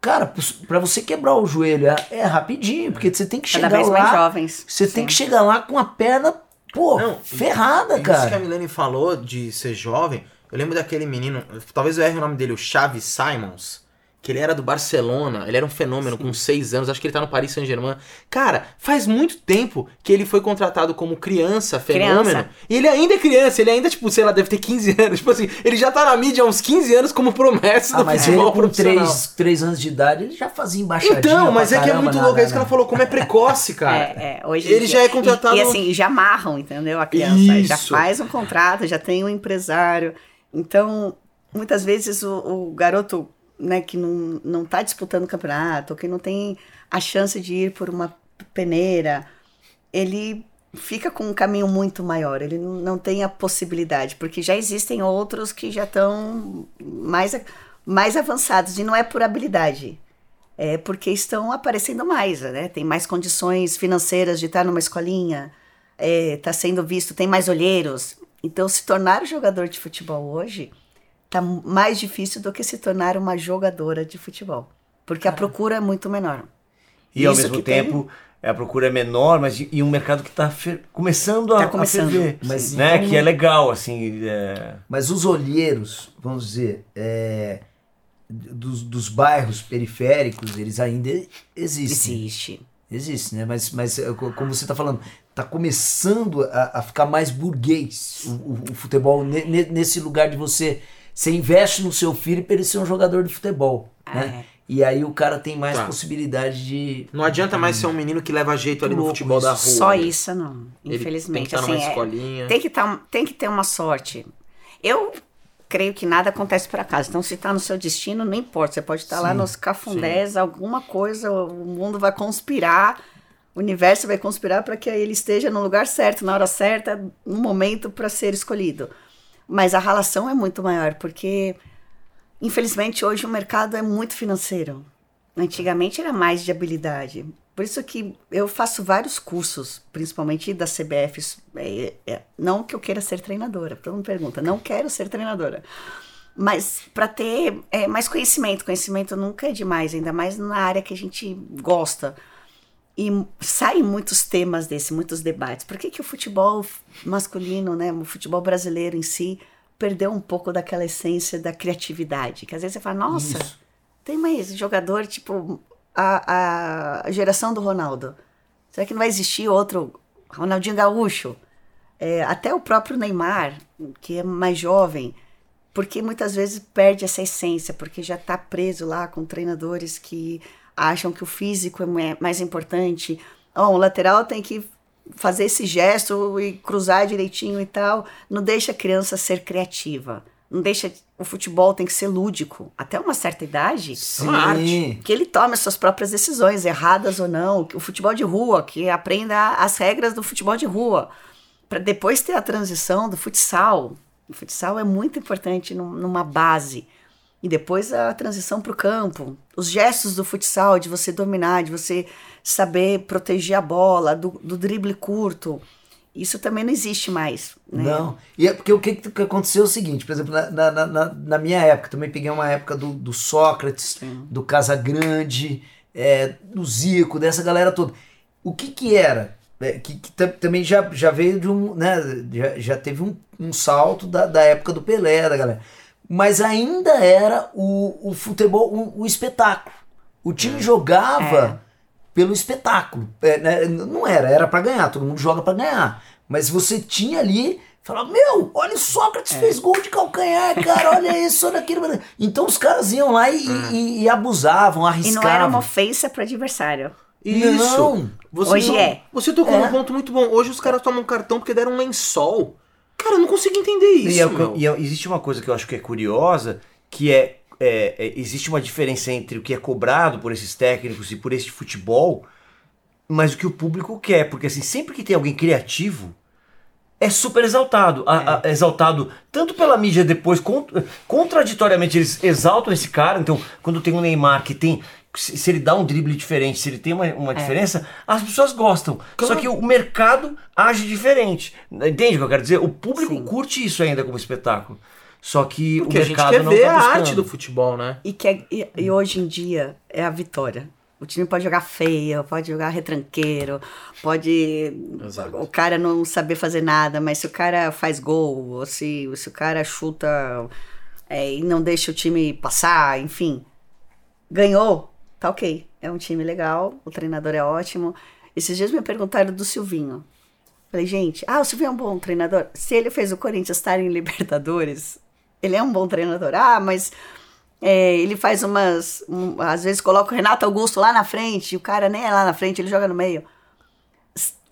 cara, pra você quebrar o joelho é, é rapidinho, porque você tem que Cada chegar vez mais lá. jovens. Você Sim. tem que chegar lá com a perna, pô, Não, ferrada, Isso que a cara. Milene falou de ser jovem, eu lembro daquele menino, talvez eu erre o nome dele, o Chaves Simons, que ele era do Barcelona, ele era um fenômeno com seis anos, acho que ele tá no Paris Saint-Germain. Cara, faz muito tempo que ele foi contratado como criança, fenômeno. Criança. E ele ainda é criança, ele ainda, tipo, sei lá, deve ter 15 [laughs] anos. Tipo assim, ele já tá na mídia há uns 15 anos como promessa Ah, do mas ele futebol com profissional. 3, três anos de idade, ele já fazia embaixadinha Então, mas é que é muito louco, é isso que ela falou, como é precoce, [laughs] cara. É, é, hoje Ele dia. já é contratado- E, e assim, já amarram, entendeu? A criança. Já Isso. faz um contrato, já tem um empresário. Então, muitas vezes o, o garoto né, que não, não tá disputando o campeonato, ou que não tem a chance de ir por uma peneira, ele fica com um caminho muito maior, ele não tem a possibilidade, porque já existem outros que já estão mais, mais avançados, e não é por habilidade, é porque estão aparecendo mais, né? Tem mais condições financeiras de estar numa escolinha, está sendo visto, tem mais olheiros. Então, se tornar jogador de futebol hoje está mais difícil do que se tornar uma jogadora de futebol, porque a procura é muito menor. E ao Isso mesmo que tem- tempo, a procura é menor, mas e um mercado que está começando a, Tá a começando, ferver. sim. né? Então- Que é legal, assim. é, Mas os olheiros, vamos dizer, é, dos, dos bairros periféricos, eles ainda existem. Existe. Existe, né? Mas, mas é, co- como você está falando, está começando a, a ficar mais burguês o, o- o futebol ne- ne- nesse lugar de você. Você investe no seu filho para ele ser um jogador de futebol. Né? É. E aí o cara tem mais Tá. possibilidade de. Não adianta mais ser um menino que leva jeito ali no futebol da rua. Só isso não, Ele infelizmente. Tem que estar numa assim, é- escolinha. tem que, tá, tem que ter uma sorte. Eu creio que nada acontece por acaso. Então, se está no seu destino, não importa. Você pode estar lá Sim, nos cafundés, alguma coisa, o mundo vai conspirar, o universo vai conspirar para que ele esteja no lugar certo, na hora certa, no momento para ser escolhido. Mas a relação é muito maior, porque, infelizmente, hoje o mercado é muito financeiro. Antigamente era mais de habilidade. Por isso que eu faço vários cursos, principalmente da CBF. É, é, não que eu queira ser treinadora, todo mundo pergunta, não quero ser treinadora. Mas para ter é, mais conhecimento, conhecimento nunca é demais, ainda mais na área que a gente gosta. E saem muitos temas desse, muitos debates. Por que, que o futebol masculino, né, o futebol brasileiro em si, perdeu um pouco daquela essência da criatividade? Que às vezes você fala, nossa, Isso. tem mais jogador, tipo, a, a geração do Ronaldo. Será que não vai existir outro Ronaldinho Gaúcho? É, até o próprio Neymar, que é mais jovem, porque muitas vezes perde essa essência, porque já está preso lá com treinadores que acham que o físico é mais importante. Ó, o lateral tem que fazer esse gesto e cruzar direitinho e tal. Não deixa a criança ser criativa. Não deixa. O futebol tem que ser lúdico. Até uma certa idade, Sim. uma arte. que ele tome as suas próprias decisões, erradas ou não. O futebol de rua, que aprenda as regras do futebol de rua. Para depois ter a transição do futsal. O futsal é muito importante num- numa base. E depois a transição para o campo. Os gestos do futsal, de você dominar, de você saber proteger a bola, do, do drible curto. Isso também não existe mais. Né? Não. E é porque o que, que aconteceu é o seguinte, por exemplo, na, na, na, na minha época, também peguei uma época do, do Sócrates, do Casagrande, é, do Zico, dessa galera toda. O que que era? É, que que tam- também já, já veio de um. Né, já, já teve um, um salto da, da época do Pelé, da galera. Mas ainda era o, o futebol, o, o espetáculo. O time jogava pelo espetáculo. É, né, Não era, era pra ganhar, todo mundo joga pra ganhar. Mas você tinha ali, falava, meu, olha o Sócrates fez gol de calcanhar, cara, olha [laughs] isso, olha aquilo. Então os caras iam lá e, e- e abusavam, E arriscavam. não era uma ofensa para adversário. Isso. Não. Você Hoje não- é. Você tocou É. num ponto muito bom. Hoje os caras tomam cartão porque deram um lençol. Cara, eu não consigo entender isso. E, é- e é- existe uma coisa que eu acho que é curiosa, que é, é, é, existe uma diferença entre o que é cobrado por esses técnicos e por esse futebol, mas o que o público quer, porque assim, sempre que tem alguém criativo, é super exaltado. A- a- exaltado tanto pela mídia depois, cont- contraditoriamente eles exaltam esse cara, então quando tem um Neymar que tem. Se se ele dá um drible diferente, se ele tem uma, uma diferença, as pessoas gostam. Só que o mercado age diferente. Entende o que eu quero dizer? O público Sim. curte isso ainda como espetáculo. Só que Porque o a gente mercado quer não ver tá a arte do futebol, né? E, que é- e, e hoje em dia é a vitória. O time pode jogar feio, pode jogar retranqueiro, pode Exato. o cara não saber fazer nada, mas se o cara faz gol, ou se, se o cara chuta é, e não deixa o time passar, enfim. ganhou, tá ok. É um time legal, o treinador é ótimo. Esses dias me perguntaram do Silvinho. Falei, gente, ah, o Silvinho é um bom treinador. Se ele fez o Corinthians estar em Libertadores, ele é um bom treinador. Ah, mas é, ele faz umas. um- às vezes coloca o Renato Augusto lá na frente, e o cara nem é lá na frente, ele joga no meio.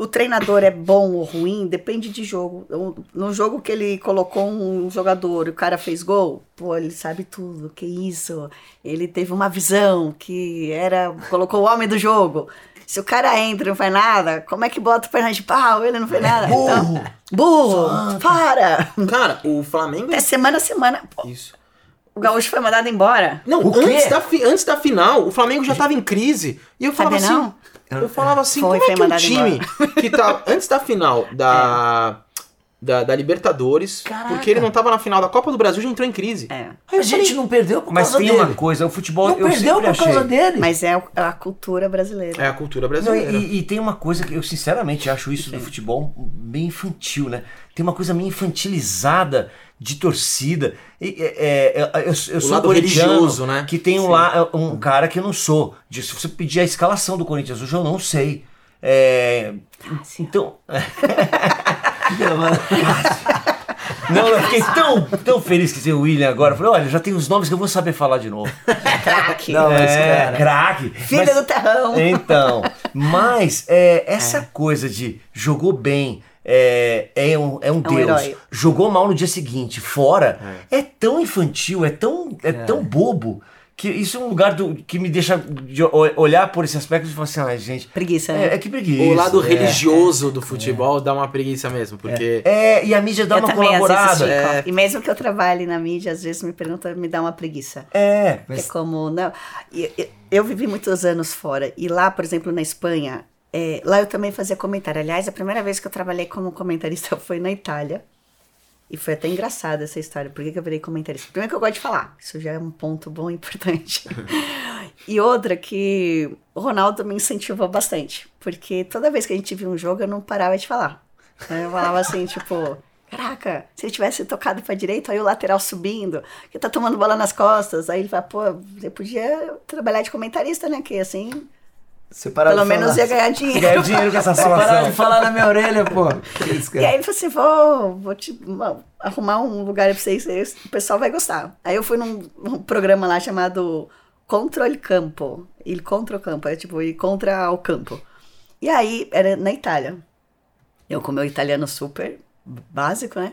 O treinador é bom ou ruim, depende de jogo. No jogo que ele colocou um jogador e o cara fez gol, pô, ele sabe tudo, que isso. Ele teve uma visão que era. colocou o homem do jogo. Se o cara entra e não faz nada, como é que bota o perna de pau? Ele não fez nada. Burro! Então, burro! Para! Cara, o Flamengo. É semana a semana. Pô, Isso. O Gaúcho foi mandado embora. Não, antes da, fi- antes da final, o Flamengo já tava em crise. E eu falava Sabia assim. Eu falava assim, Foi, como é foi que um mandado time [laughs] que tá antes da final da, da, da Libertadores, Caraca. porque ele não tava na final da Copa do Brasil, já entrou em crise. É. Aí eu A gente falei, não perdeu por Mas causa tem dele. uma coisa, o futebol Não eu perdeu por causa achei. dele. Mas é a cultura brasileira. É a cultura Não, brasileira. e, e tem uma coisa que eu sinceramente acho isso do futebol bem infantil, né? Tem uma coisa meio infantilizada de torcida. E, é, é, eu, eu sou religioso, né? Que tem um, lá, um cara que eu não sou. De, se você pedir a escalação do Corinthians hoje, eu não sei. É, então. [laughs] Não, eu fiquei tão, tão feliz que tem o William agora. Falei, olha, já tem os nomes que eu vou saber falar de novo. [laughs] Craque. Não, mas, é, craque. Filho Mas- do terrão. então, mas é, essa coisa de jogou bem, é, é um, é um Deus, herói. jogou mal no dia seguinte, fora, é, tão infantil, é tão, é, tão bobo, que isso é um lugar do, que me deixa olhar por esse aspecto e falar assim, ai gente, Preguiça, né? é, é que preguiça. o lado é. religioso do futebol dá uma preguiça mesmo, porque. É, e a mídia dá eu uma colaborada. é. E mesmo que eu trabalhe na mídia, às vezes me pergunta, me dá uma preguiça. É, É como, não. e- e- Eu vivi muitos anos fora. E lá, por exemplo, na Espanha, é, lá eu também fazia comentário. Aliás, a primeira vez que eu trabalhei como comentarista foi na Itália. E foi até engraçada essa história. Por que, que eu virei comentarista? Primeiro que eu gosto de falar. Isso já é um ponto bom e importante. [laughs] e outra que o Ronaldo me incentivou bastante. Porque toda vez que a gente via um jogo, eu não parava de falar. Eu falava assim, tipo... Caraca, se ele tivesse tocado pra direita, aí o lateral subindo, que tá tomando bola nas costas. Aí ele fala, pô, você podia trabalhar de comentarista, né? Que assim, Você parar pelo menos falar. ia ganhar dinheiro. ganha dinheiro com essa Você parar de falar na minha orelha, pô. [laughs] Isso, E aí ele falou assim: vou, vou te vou arrumar um lugar pra vocês, vocês- o pessoal vai gostar. Aí eu fui num, num programa lá chamado Controle Campo. Il Contra o Campo, é tipo, ir contra o campo. E aí, era na Itália. Eu com meu italiano super básico, né?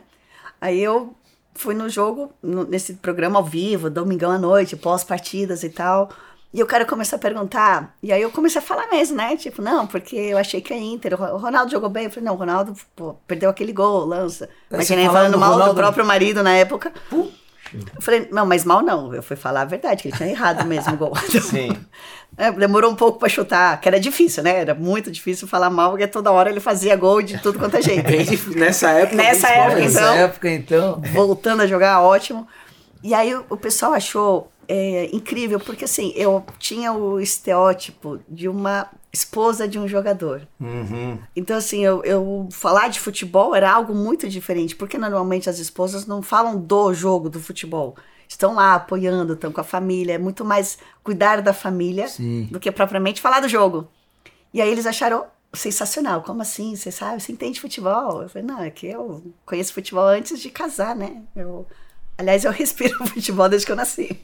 Aí eu fui no jogo, no- nesse programa ao vivo, domingão à noite, pós-partidas e tal. E o cara começou a perguntar, e aí eu comecei a falar mesmo, né? Tipo, não, porque eu achei que a Inter, o Ro- o Ronaldo jogou bem. Eu falei, não, o Ronaldo pô, perdeu aquele gol, lança. Aí Mas que nem falando falando do mal Ronaldo- do próprio marido na época. Eu falei, não, mas mal não. Eu fui falar a verdade, que ele tinha errado mesmo o gol. [laughs] Sim. É, demorou um pouco pra chutar, que era difícil, né? Era muito difícil falar mal, porque toda hora ele fazia gol de tudo quanto é jeito. [laughs] Nessa época. Nessa época, Nessa então. época, então. voltando a jogar, ótimo. E aí o pessoal achou é, incrível, porque assim, eu tinha o estereótipo de uma esposa de um jogador. Uhum. Então, assim, eu, eu falar de futebol era algo muito diferente, porque normalmente as esposas não falam do jogo do futebol. Estão lá apoiando, estão com a família, é muito mais cuidar da família Sim. do que propriamente falar do jogo. E aí eles acharam sensacional. Como assim? Você sabe? Você entende futebol? Eu falei, não, é que eu conheço futebol antes de casar, né? Eu, aliás, eu [laughs] respiro futebol desde que eu nasci.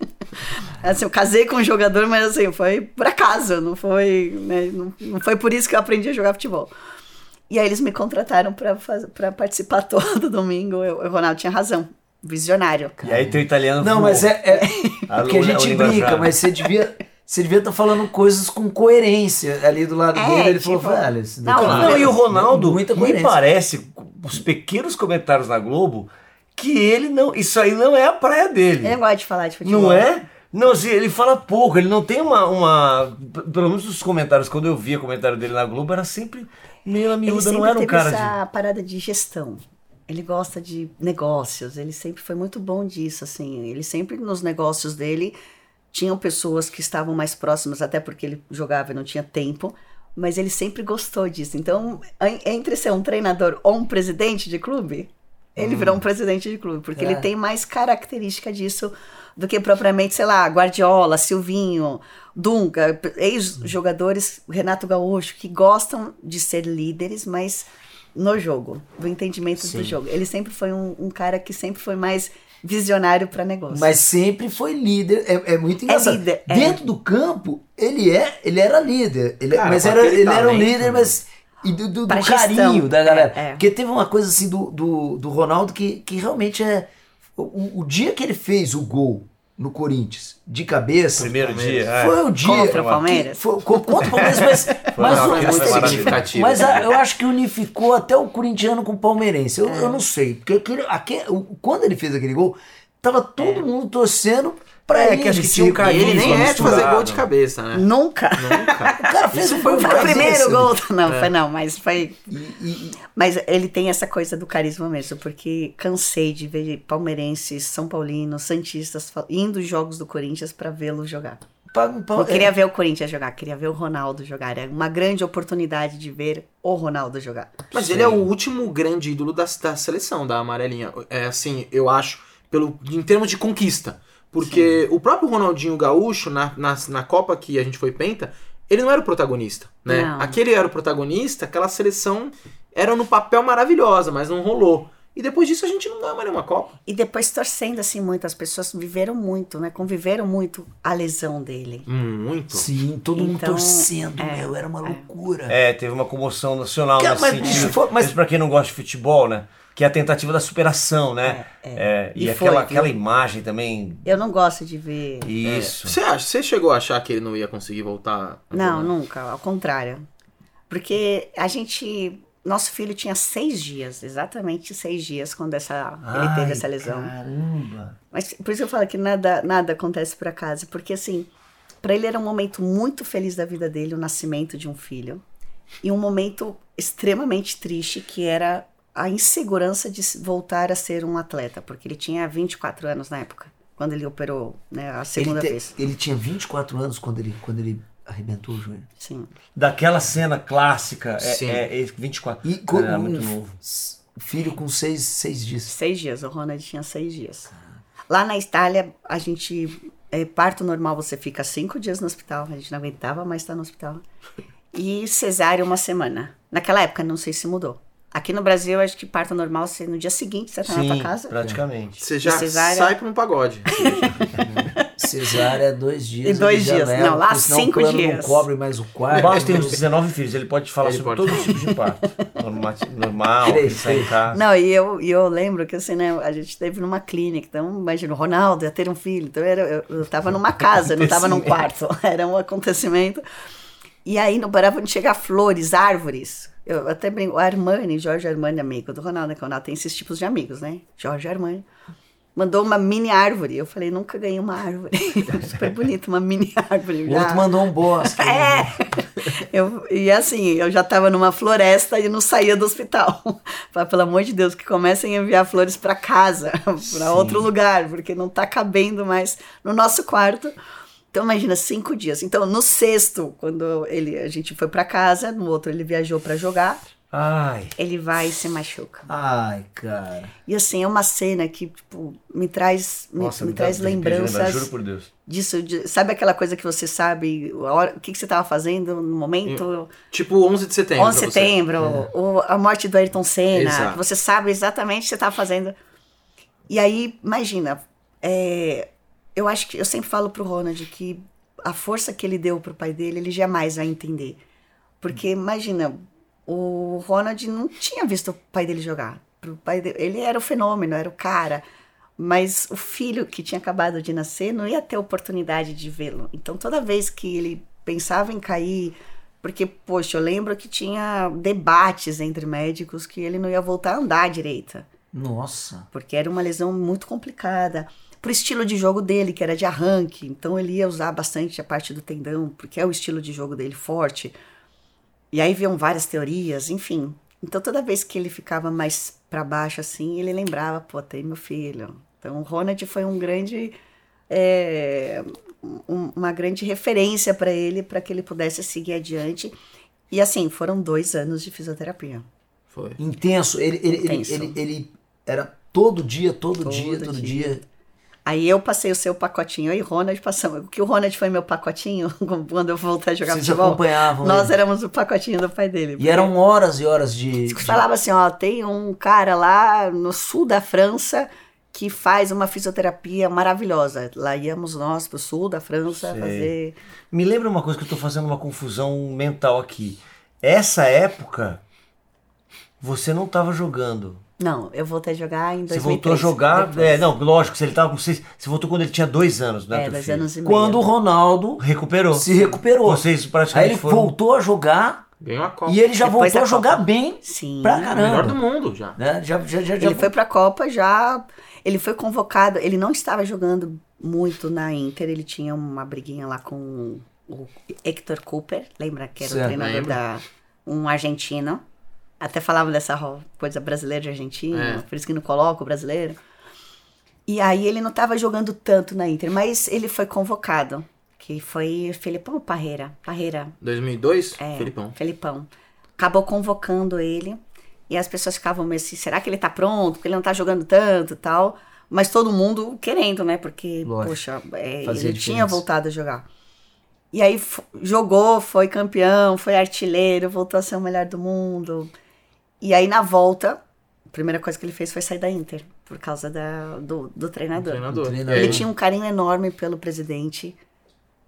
Assim, eu casei com um jogador, mas assim, foi por acaso, não foi, né, não, não foi por isso que eu aprendi a jogar futebol. E aí eles me contrataram para participar [laughs] todo domingo. Eu, o Ronaldo tinha razão, visionário. E aí teu italiano Não, voou. mas é, é [laughs] porque a gente o brinca, mas você devia, você devia estar falando coisas com coerência ali do lado É, dele. Ele tipo, falou, velho, não, não, é Não, e o Ronaldo muita me parece, os pequenos comentários na Globo, que ele não. Isso aí não é a praia dele. Ele gosta de falar de futebol. Não é? Não, assim, ele fala pouco, ele não tem uma, uma. Pelo menos nos comentários, quando eu via comentário dele na Globo, era sempre meio Ele miúda, não era um cara essa de. parada de gestão. Ele gosta de negócios, ele sempre foi muito bom disso, assim. Ele sempre, nos negócios dele, tinham pessoas que estavam mais próximas, até porque ele jogava e não tinha tempo, mas ele sempre gostou disso. Então, en- entre ser um treinador ou um presidente de clube, ele virou um presidente de clube, porque É. ele tem mais característica disso do que propriamente, sei lá, Guardiola, Silvinho, Dunga, ex-jogadores, Renato Gaúcho, que gostam de ser líderes, mas no jogo, do entendimento Sim. do jogo. Ele sempre foi um, um cara que sempre foi mais visionário para negócio. Mas sempre foi líder. É, é muito engraçado. líder, é. Dentro do campo, ele é, ele era líder. Ele, Cara, mas era, ele era um líder, né? mas. E do, do- do carinho da galera. É, é. Porque teve uma coisa assim do, do, do Ronaldo que, que realmente é. O, o dia que ele fez o gol no Corinthians de cabeça. Primeiro dia. é. Foi o dia. Contra o que- Palmeiras? Foi, co- contra o Palmeiras, mas. [laughs] mas, uma o- coisa mas- significativa. mas a- eu acho que unificou até o corintiano com o palmeirense. Eu, eu não sei. Porque aquele, aque- o- quando ele fez aquele gol, tava todo mundo torcendo pra É, ele. que acho que tinha um carinho. ele nem é de fazer gol de cabeça, né? Nunca. Nunca. [laughs] O cara fez Isso um foi gol o primeiro gol. Não, É. foi não, mas foi. E- e- Mas ele tem essa coisa do carisma mesmo, porque cansei de ver palmeirenses, são paulinos, santistas indo jogos do Corinthians para vê-lo jogar. pa- Não queria ver o Corinthians jogar, queria ver o Ronaldo jogar. É uma grande oportunidade de ver o Ronaldo jogar. Mas ele é o último grande ídolo da, da seleção, da amarelinha. É assim, eu acho, pelo, em termos de conquista. Porque o próprio Ronaldinho Gaúcho, na, na, na Copa que a gente foi penta, ele não era o protagonista, né? Não. Aquele era o protagonista, aquela seleção era no papel maravilhosa, mas não rolou. E depois disso a gente não ganhou mais nenhuma Copa. E depois torcendo assim muito, as pessoas viveram muito, né? Conviveram muito a lesão dele. Muito. Sim, todo mundo Então, torcendo, é, meu. Era uma loucura. É, teve uma comoção nacional Cara, nesse mas, sentido. foi- mas- Mas pra quem não gosta de futebol, né? Que é a tentativa da superação, né? É, e E aquela, foi, aquela viu? imagem também. Eu não gosto de ver. Isso. Você acha, você chegou a achar que ele não ia conseguir voltar? Não, nunca, ao contrário. Porque a gente. Nosso filho tinha seis dias, exatamente seis dias, quando essa, ele teve Ai, essa lesão. Caramba. Mas por isso eu falo que nada, nada acontece por acaso, porque assim, para ele era um momento muito feliz da vida dele, o nascimento de um filho, e um momento extremamente triste que era a insegurança de voltar a ser um atleta, porque ele tinha 24 anos na época, quando ele operou, né, a segunda Ele, te- vez. ele tinha 24 anos quando ele, quando ele arrebentou o joelho. Sim. Daquela cena clássica. É, Sim. é, é 24. E com, Era muito novo. filho com seis, seis dias. Seis dias, o Ronald tinha seis dias. Lá na Itália, a gente. é, parto normal, você fica cinco dias no hospital. A gente não aguentava mais estar no hospital. E cesárea uma semana. Naquela época, não sei se mudou. Aqui no Brasil, acho que parto normal, você, no dia seguinte você tá na Sim, tua casa. praticamente. Você já cesárea- sai pra um pagode. [laughs] Cesárea, dois dias. E dois dias. leva, Não, lá cinco o dias. não cobre mais o O quarto. Baixo tem uns 19 filhos, ele pode falar Ele sobre pode. todos os tipos de parto. Normal, normal. Não, e eu, e eu lembro que assim, né, a gente esteve numa clínica, então imagina, o Ronaldo ia ter um filho, então era, eu, eu tava numa casa, não tava num quarto, [laughs] era um acontecimento. E aí não parava de chegar flores, árvores. Eu até brinco, o Armani, Jorge Armani, amigo do Ronaldo, né, que o Ronaldo tem esses tipos de amigos, né? Jorge Armani. Mandou uma mini árvore. Eu falei, nunca ganhei uma árvore. [laughs] Super bonito, uma mini árvore. O outro Já- mandou um bosque. é. Eu, e assim, eu já tava numa floresta e não saía do hospital. [laughs] Falei, pelo amor de Deus, que comecem a enviar flores para casa, [laughs] para outro lugar, porque não tá cabendo mais no nosso quarto. Então imagina cinco dias. Então no sexto, quando ele a gente foi para casa, no outro ele viajou para jogar, Ai. ele vai e se machuca. Ai, cara. E assim é uma cena que tipo me traz me, Nossa, me traz me de lembrar, lembranças Juro por Deus. disso. de- sabe aquela coisa que você sabe hora, o que, que você estava fazendo no momento? tipo 11 de setembro. 11 de setembro, o- a morte do Ayrton Senna, você sabe exatamente o que você estava fazendo. E aí, imagina, é, eu acho que eu sempre falo pro Ronald que a força que ele deu pro pai dele, ele jamais vai entender. Porque imagina, o Ronald não tinha visto o pai dele jogar. Pro pai dele, ele era o fenômeno, era o cara. Mas o filho que tinha acabado de nascer não ia ter oportunidade de vê-lo. Então toda vez que ele pensava em cair, porque, poxa, eu lembro que tinha debates entre médicos que ele não ia voltar a andar direita Nossa. porque era uma lesão muito complicada. Pro estilo de jogo dele, que era de arranque, então ele ia usar bastante a parte do tendão, porque é o estilo de jogo dele forte. E aí viam várias teorias, enfim. Então toda vez que ele ficava mais para baixo assim, ele lembrava, pô, tem meu filho. Então o Ronald foi um grande é, um- uma grande referência para ele, para que ele pudesse seguir adiante. E assim, foram dois anos de fisioterapia. Foi. Intenso. Ele, ele, ele, Intenso. ele, ele era todo dia, todo, Todo dia, todo dia. dia. Aí eu passei o seu pacotinho, eu e Ronald passamos. O que o Ronald foi meu pacotinho [laughs] quando eu voltei a jogar Vocês futebol. acompanhavam Nós éramos o pacotinho do pai dele. E eram horas e horas de. de- Falava assim, ó, tem um cara lá no sul da França que faz uma fisioterapia maravilhosa. Lá íamos nós pro sul da França Sei. fazer. Me lembra uma coisa que eu tô fazendo uma confusão mental aqui. Essa época, você não tava jogando. Não, eu voltei a jogar em 2003. Você voltou a jogar. depois. É, não, lógico, se ele tava com seis. Você voltou quando ele tinha dois anos, né? É, dois filho? anos e meio. Quando o Ronaldo Recuperou. se recuperou. Vocês Aí praticamente ele foram. voltou a jogar Ganhou a Copa. e ele já Depois voltou a jogar Copa. bem Sim. pra O melhor do caramba. mundo já. Né? Já, já, já, já Ele foi pra Copa já. Ele foi convocado. Ele não estava jogando muito na Inter. Ele tinha uma briguinha lá com o Hector Cooper. Lembra que era Certo, o treinador lembro. da. Um argentino. Até falava dessa coisa brasileira e argentina. É. Por isso que não coloca o brasileiro. E aí ele não estava jogando tanto na Inter. Mas ele foi convocado. Que foi Felipão Parreira. Parreira. 2002, É, Felipão. Felipão. Acabou convocando ele. E as pessoas ficavam meio assim, será que ele tá pronto? Porque ele não tá jogando tanto tal. Mas todo mundo querendo, né? Porque, Lógico. poxa, é, ele tinha diferença. voltado a jogar. E aí jogou, foi campeão, foi artilheiro, voltou a ser o melhor do mundo. E aí na volta, a primeira coisa que ele fez foi sair da Inter, por causa da, do, do treinador. Treinador. Treinador. Ele tinha um carinho enorme pelo presidente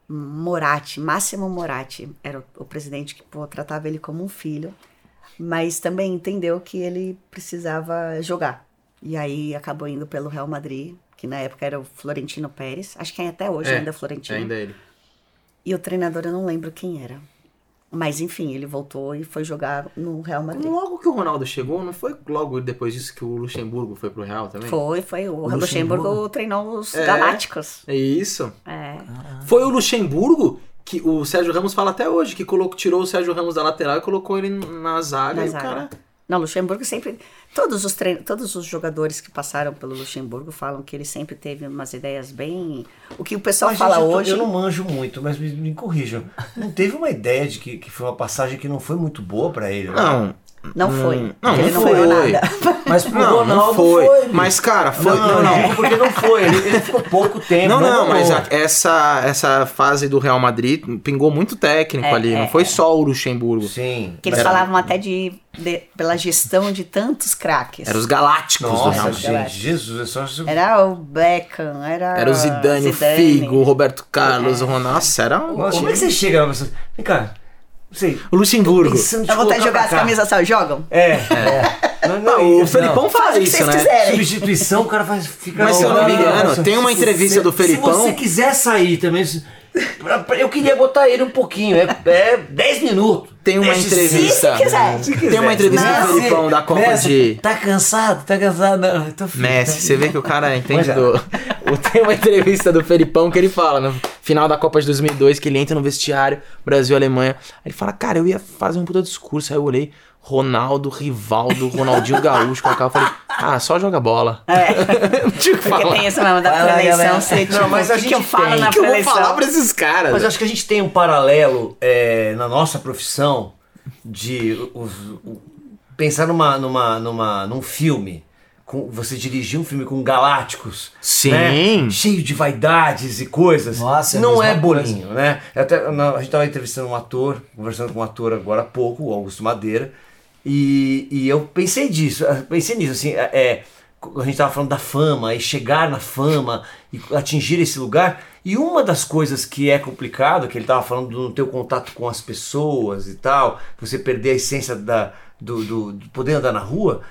Moratti, Máximo Moratti, era o, o presidente que pô, tratava ele como um filho, mas também entendeu que ele precisava jogar. E aí acabou indo pelo Real Madrid, que na época era o Florentino Pérez, acho que é até hoje É, ainda é Florentino. ainda ele. E o treinador eu não lembro quem era. Mas enfim, ele voltou e foi jogar no Real Madrid. Logo que o Ronaldo chegou, não foi logo depois disso que o Luxemburgo foi pro Real também? Foi, foi. O Luxemburgo? Luxemburgo treinou os É. Galácticos. É isso. É. Foi o Luxemburgo que o Sérgio Ramos fala até hoje, que colocou, tirou o Sérgio Ramos da lateral e colocou ele na zaga. Na e zaga. o cara. Não, Luxemburgo sempre. Todos os, trein... todos os jogadores que passaram pelo Luxemburgo falam que ele sempre teve umas ideias bem. O que o pessoal Mas, fala gente, eu, tô- hoje. eu não manjo muito, mas me, me corrijam. Não teve uma ideia de que, que foi uma passagem que não foi muito boa pra ele? né? Não, Não foi. Não, porque ele não não ganhou foi. nada. [laughs] Mas pro não, Ronaldo não foi. foi. Mas, cara, foi. Não, não, não, porque não foi. Ele, ele ficou pouco tempo. Não, não, mas rolou. a- essa, essa fase do Real Madrid pingou muito técnico É, ali, é, não foi é. só o Luxemburgo. Sim. Que eles Era- falavam até de, de- pela gestão de tantos craques. Era os Galácticos do Real Nossa, Madrid. gente, Jesus, é só. Era o Beckham, era. Era o Zidane, o Figo, o Roberto Carlos, o Ronaldo. Nossa, era um. Nossa, como é que você chega na pessoa? Vem cá, sei. O Luxemburgo. Dá vontade de jogar as camisas só, jogam? É, é. [laughs] Não, não, o Felipão faz Faz o que isso, vocês né? quiserem. Substituição, o cara faz. Fica Mas se eu não me engano, tem uma entrevista se- do Felipão- Se você quiser sair também. Eu queria botar ele um pouquinho, é, é 10 minutos. Tem uma entrevista. Se quiser. Se Tem uma entrevista do Felipão da Copa Messi, de. Tá cansado? Tá cansado? Não, eu tô Messi, tá- você vê que o cara entende é. do. o- Tem uma entrevista do Felipão que ele fala, no final da Copa de 2002, que ele entra no vestiário, Brasil Alemanha. Aí ele fala, cara, eu ia fazer um puta discurso. Aí eu olhei, Ronaldo, Rivaldo, Ronaldinho Gaúcho, com a cara. Eu falei, ah, só joga bola. É. Não [laughs] tinha o que Porque falar. tem isso mesmo da galera. Você, tipo, Não, mas a o que, que eu gente falo tem. na O que eu vou falar pra esses caras? Mas acho que a gente tem um paralelo é, na nossa profissão de os- o- pensar numa, numa, numa, num filme. Com, você dirigir um filme com galácticos. Sim. né? Cheio de vaidades e coisas. Nossa, é Não é coisa. bolinho, né? Até, na- a gente estava entrevistando um ator, conversando com um ator agora há pouco, o Augusto Madeira. E, e eu pensei disso, eu pensei nisso, assim, é, é, a gente estava falando da fama e chegar na fama e atingir esse lugar. E uma das coisas que é complicado, que ele estava falando do teu contato com as pessoas e tal, você perder a essência da, do, do, do poder andar na rua,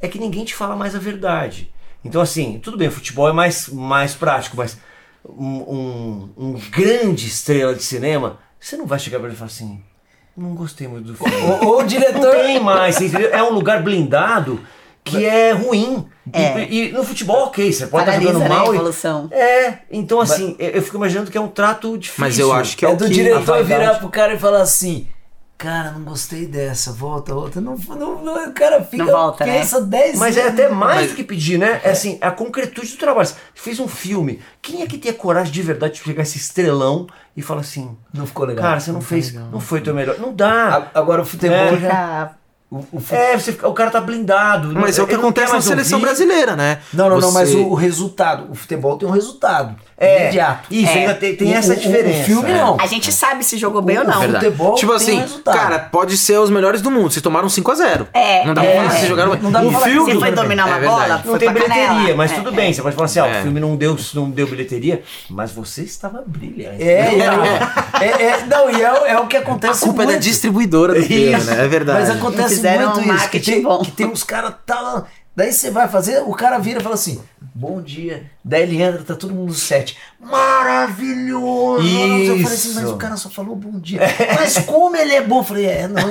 é que ninguém te fala mais a verdade. Então, assim, tudo bem, futebol é mais, mais prático, mas um, um, um grande estrela de cinema, você não vai chegar pra ele e falar assim, não gostei muito do filme. O Não diretor. tem mais? É um lugar blindado que é ruim. E- É. E, no futebol, ok, você pode estar Paralisa, jogando né, mal. e- evolução. É, então assim, eu eu fico imaginando que é um trato difícil. Mas eu acho que é, É o do que. diretor virar pro cara e falar assim. Cara, não gostei dessa, volta, volta. Não, não, não, o cara fica, Não volta, né? pensa 10 Mas é até mais Mas- do que pedir, né? É assim, é a concretude do trabalho. Você fez um filme. Quem é que tem a coragem de verdade de pegar esse estrelão e falar assim, Não ficou legal. cara, você não, fez, não foi teu melhor. Não dá. A- Agora o futebol É. já. O, o É, você fica- o cara tá blindado. Mas é o que não acontece na seleção ouvir. brasileira, né? Não, não, não, mas Você- o, o resultado. O futebol tem um resultado. É, imediato. Isso, É. ainda tem, tem O- essa o- o diferença. filme não. A gente sabe se jogou bem ou não. O Verdade. futebol tipo assim, resultado. cara, pode ser os melhores do mundo. Vocês tomaram 5x0. É, Não dá é, pra falar é. vocês jogaram bem. Não dá pra o falar filme. Você foi dominar uma É bola? verdade. Não Foi tem bilheteria, canela. mas É, tudo é. bem. Você pode falar assim, ó, É. o filme não deu, não deu bilheteria, mas você estava brilhante. É, é, é, é, não, e é, é o que A acontece culpa é da distribuidora do filme, né? É verdade. Mas acontece muito isso. Que tem uns caras. Tá, daí você vai fazer, o cara vira e fala assim: Bom dia. Daí ele entra, tá todo mundo no set. Maravilhoso! Eu falei assim, mas Isso. o cara só falou bom dia. Mas como ele é bom? Eu falei, é, não.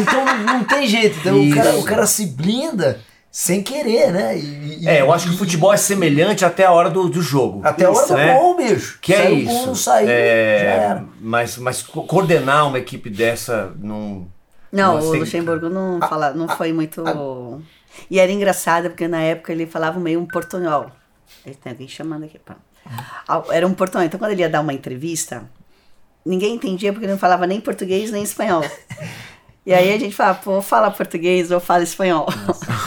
Então não, não tem jeito. Então o cara, o cara se blinda sem querer, né? E- É, eu acho que o futebol é semelhante até a hora do, do jogo. Até a hora Isso, do né? gol, bicho. Que é Saiu o isso. gol, não saiu, É, já era. Mas, mas co- coordenar uma equipe dessa não. Não, Nossa, o Luxemburgo não, fala, não foi muito. E era engraçado, porque na época ele falava meio um portunhol. Tem alguém chamando aqui. Pá. Era um portunhol. Então, quando ele ia dar uma entrevista, ninguém entendia porque ele não falava nem português nem espanhol. E aí a gente falava, pô, fala português ou fala espanhol.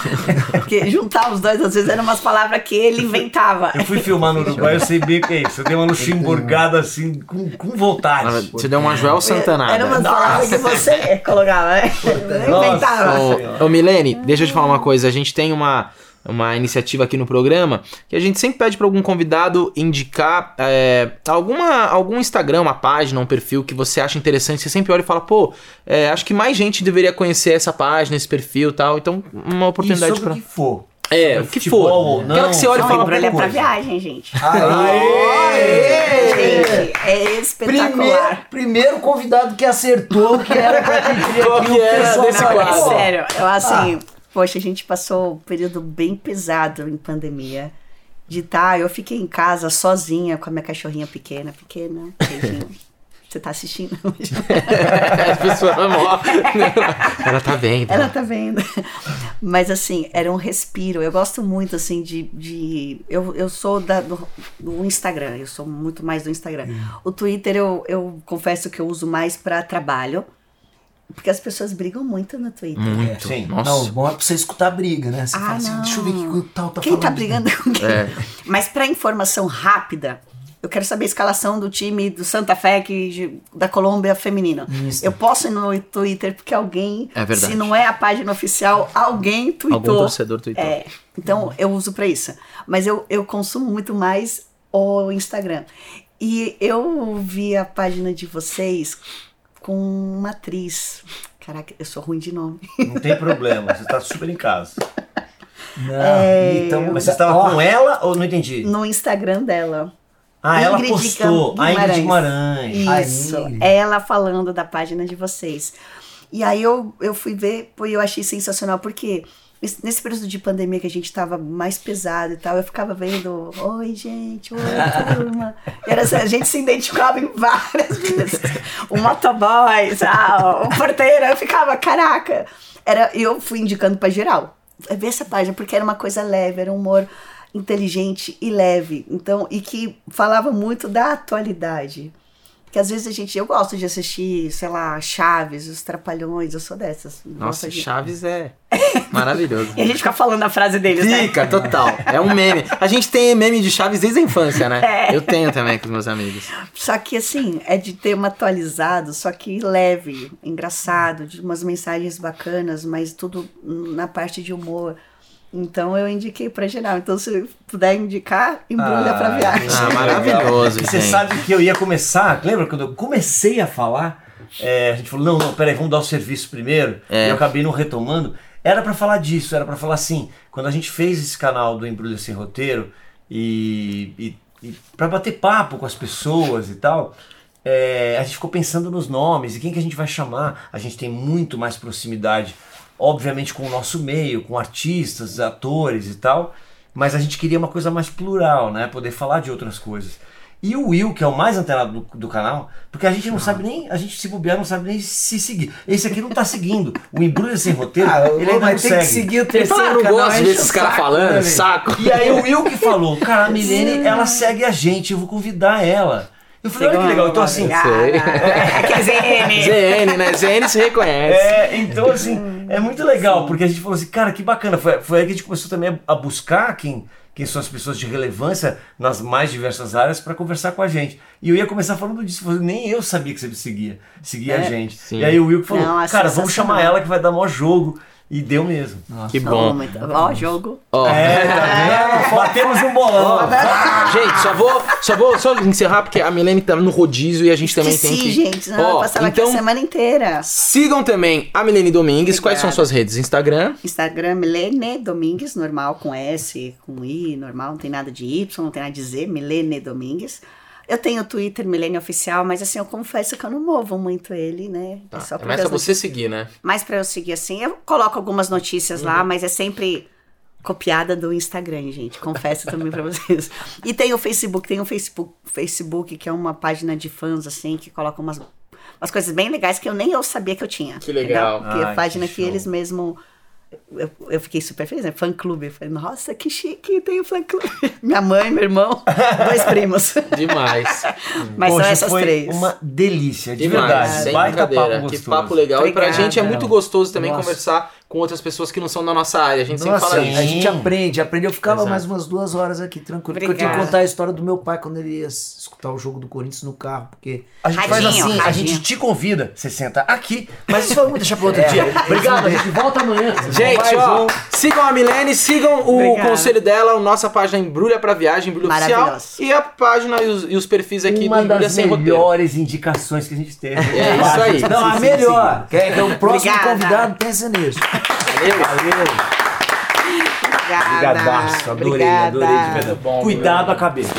[laughs] porque juntar os dois, às vezes, eram umas palavras que ele inventava. Eu fui filmar no Uruguai, eu sei bem o que é isso. Eu dei uma luxemburgada assim, com, com vontade. Você deu uma Joel Santanada. Era umas palavras que você colocava, né? Inventava. Ô, ô Milene, deixa eu te falar uma coisa. A gente tem uma, uma iniciativa aqui no programa que a gente sempre pede para algum convidado indicar é, alguma, algum Instagram, uma página, um perfil que você acha interessante. Você sempre olha e fala, pô, é, acho que mais gente deveria conhecer essa página, esse perfil e tal. Então, uma oportunidade para. que. É, o que for. ou não, Quero que você olhe e fala embrulha é qualquer pra viagem, gente. Aê! Gente, é espetacular. Primeiro, primeiro convidado que acertou que era pra pedir [laughs] Qual aqui que o era pessoal. desse Não, é quadro? sério, eu assim, Ah. Poxa, a gente passou um período bem pesado em pandemia. De tá, eu fiquei em casa sozinha com a minha cachorrinha pequena, pequena, beijinho. [laughs] Você tá assistindo? [laughs] As pessoas morrem. Ela tá vendo. Ela tá vendo. Mas assim, era um respiro. Eu gosto muito, assim, de. de eu, eu sou da, do, do Instagram, eu sou muito mais do Instagram. O Twitter eu, eu confesso que eu uso mais pra trabalho. Porque as pessoas brigam muito no Twitter. Muito. Sim. Nossa. Não, bom é pra você escutar a briga, né? Você Ah, fala assim, não. deixa eu ver o que o tal tá Quem falando. tá brigando com quem? É. Mas pra informação rápida, eu quero saber a escalação do time do Santa Fé que, da Colômbia feminino. Isso. Eu posso ir no Twitter porque alguém, É verdade. se não é a página oficial, alguém tweetou. Algum torcedor tweetou. É, então eu uso pra isso. Mas eu, eu consumo muito mais o Instagram. E eu vi a página de vocês com uma atriz. Caraca, eu sou ruim de nome. Não tem problema, você tá super em casa. Não, É, então, Mas você estava ó, com ela ou não entendi? No Instagram dela. Ah, ela Ingrid postou. A Ingrid Guimarães. Isso, Ingrid. ela falando da página de vocês. E aí eu, eu fui ver, pô, eu achei sensacional, porque esse- nesse período de pandemia que a gente tava mais pesado e tal, eu ficava vendo, oi gente, oi [laughs] turma. E era, assim, a gente se identificava em várias vezes. O motoboy, tal, o porteiro, eu ficava, caraca. Era, eu fui indicando pra geral. Ver essa página, porque era uma coisa leve, era um humor inteligente e leve. Então, e que falava muito da atualidade. Que às vezes a gente. Eu gosto de assistir, sei lá, Chaves, os Trapalhões, eu sou dessas. Nossa, de- Chaves é [laughs] maravilhoso. E a gente fica falando a frase deles, né? Fica, total. É um meme. A gente tem meme de Chaves desde a infância, né? É. Eu tenho também com os meus amigos. Só que assim, é de tema atualizado, só que leve, engraçado, de umas mensagens bacanas, mas tudo na parte de humor. Então eu indiquei pra geral. Então, se puder indicar, embrulha Ah, pra viagem. Ah, maravilhoso, E Você sabe que eu ia começar, lembra quando eu comecei a falar? é, a gente falou, não, não, peraí, vamos dar o serviço primeiro. É. E eu acabei não retomando. Era pra falar disso, era pra falar assim, quando a gente fez esse canal do Embrulha Sem Roteiro e, e, e para bater papo com as pessoas e tal, é, a gente ficou pensando nos nomes e quem que a gente vai chamar. A gente tem muito mais proximidade, obviamente, com o nosso meio, com artistas, atores e tal, mas a gente queria uma coisa mais plural, né? Poder falar de outras coisas. E o Will, que é o mais antenado do, do canal, porque a gente não sabe nem, a gente se bobear não sabe nem se seguir. Esse aqui não tá seguindo. O Embrulha Sem Roteiro, Ah, ele ainda vai não ter segue. que seguir o terceiro eu não canal. gosto de ver enche esses o caras falando, né, saco. E aí o Will que falou, cara, a Milene, [laughs] ela segue a gente, eu vou convidar ela. Eu falei, olha que legal. Então, assim, Sei. É que é ZN. [laughs] ZN, né? ZN se reconhece. É, então assim, é muito legal, porque a gente falou assim, cara, que bacana. Foi, foi aí que a gente começou também a, buscar quem, quem são as pessoas de relevância nas mais diversas áreas para conversar com a gente. E eu ia começar falando disso, falando, nem eu sabia que você me seguia, seguia a gente. sim. E aí o Will falou, Não, é cara, vamos chamar ela que vai dar maior jogo. E deu mesmo. Que Oh, bom. Ó, jogo. Ó, É, tá? [laughs] Batemos um bolão. Gente, só vou, só vou só encerrar porque a Milene tá no rodízio e a gente também tem Esqueci, que. gente. Não, Ó, passava aqui então a semana inteira. sigam também a Milene Domingues. Quais são Obrigada. suas redes? Instagram. Instagram, Milene Domingues, normal, com S, com I, normal, não tem nada de Y, não tem nada de Z, Milene Domingues. Eu tenho o Twitter, Milene Oficial, mas assim, eu confesso que eu não movo muito ele, né? Tá, só é mais pra você seguir, né? Mais pra eu seguir assim. Eu coloco algumas notícias lá, mas é sempre copiada do Instagram, gente. Confesso também pra vocês. E tem o Facebook, tem o Facebook, Facebook, que é uma página de fãs, assim, que coloca umas, umas coisas bem legais que eu nem eu sabia que eu tinha. Que legal. Que é a página que que, eles mesmo. Eu, eu fiquei super feliz, né? Fã clube. Eu falei, nossa, que chique, tem o fã clube. [laughs] Minha mãe, meu irmão, dois primos. Demais. [laughs] Mas Poxa, são essas foi três. uma delícia, de Demais. verdade. Sem Baita brincadeira. papo que papo legal. e pra Obrigada. gente é muito gostoso também Nossa. conversar com outras pessoas que não são da nossa área. A gente sempre Nossa, fala a isso. gente aprende, aprende. Eu ficava Exato. mais umas duas horas aqui, tranquilo. Porque eu tinha que Obrigada. contar a história do meu pai quando ele ia escutar o jogo do Corinthians no carro. Porque A gente faz Radinho, assim, a radinho. gente te convida, você senta aqui, mas isso vamos deixar para outro [laughs] dia. Obrigado, a gente volta amanhã. Gente, ó, um. sigam a Milene, sigam o Obrigada. conselho dela, a nossa página Embrulha pra Viagem, Embrulha Oficial. E a página e os, e os perfis aqui uma do Embrulha das Sem Roteiro. melhores indicações que a gente teve. É isso aí. Não, a melhor. sim. Que é, que é o próximo Obrigada. convidado, pensa nisso. Valeu. Valeu. Obrigada. Obrigadaço, adorei, Obrigada. adorei de verdade. Bom, Cuidado a cabeça.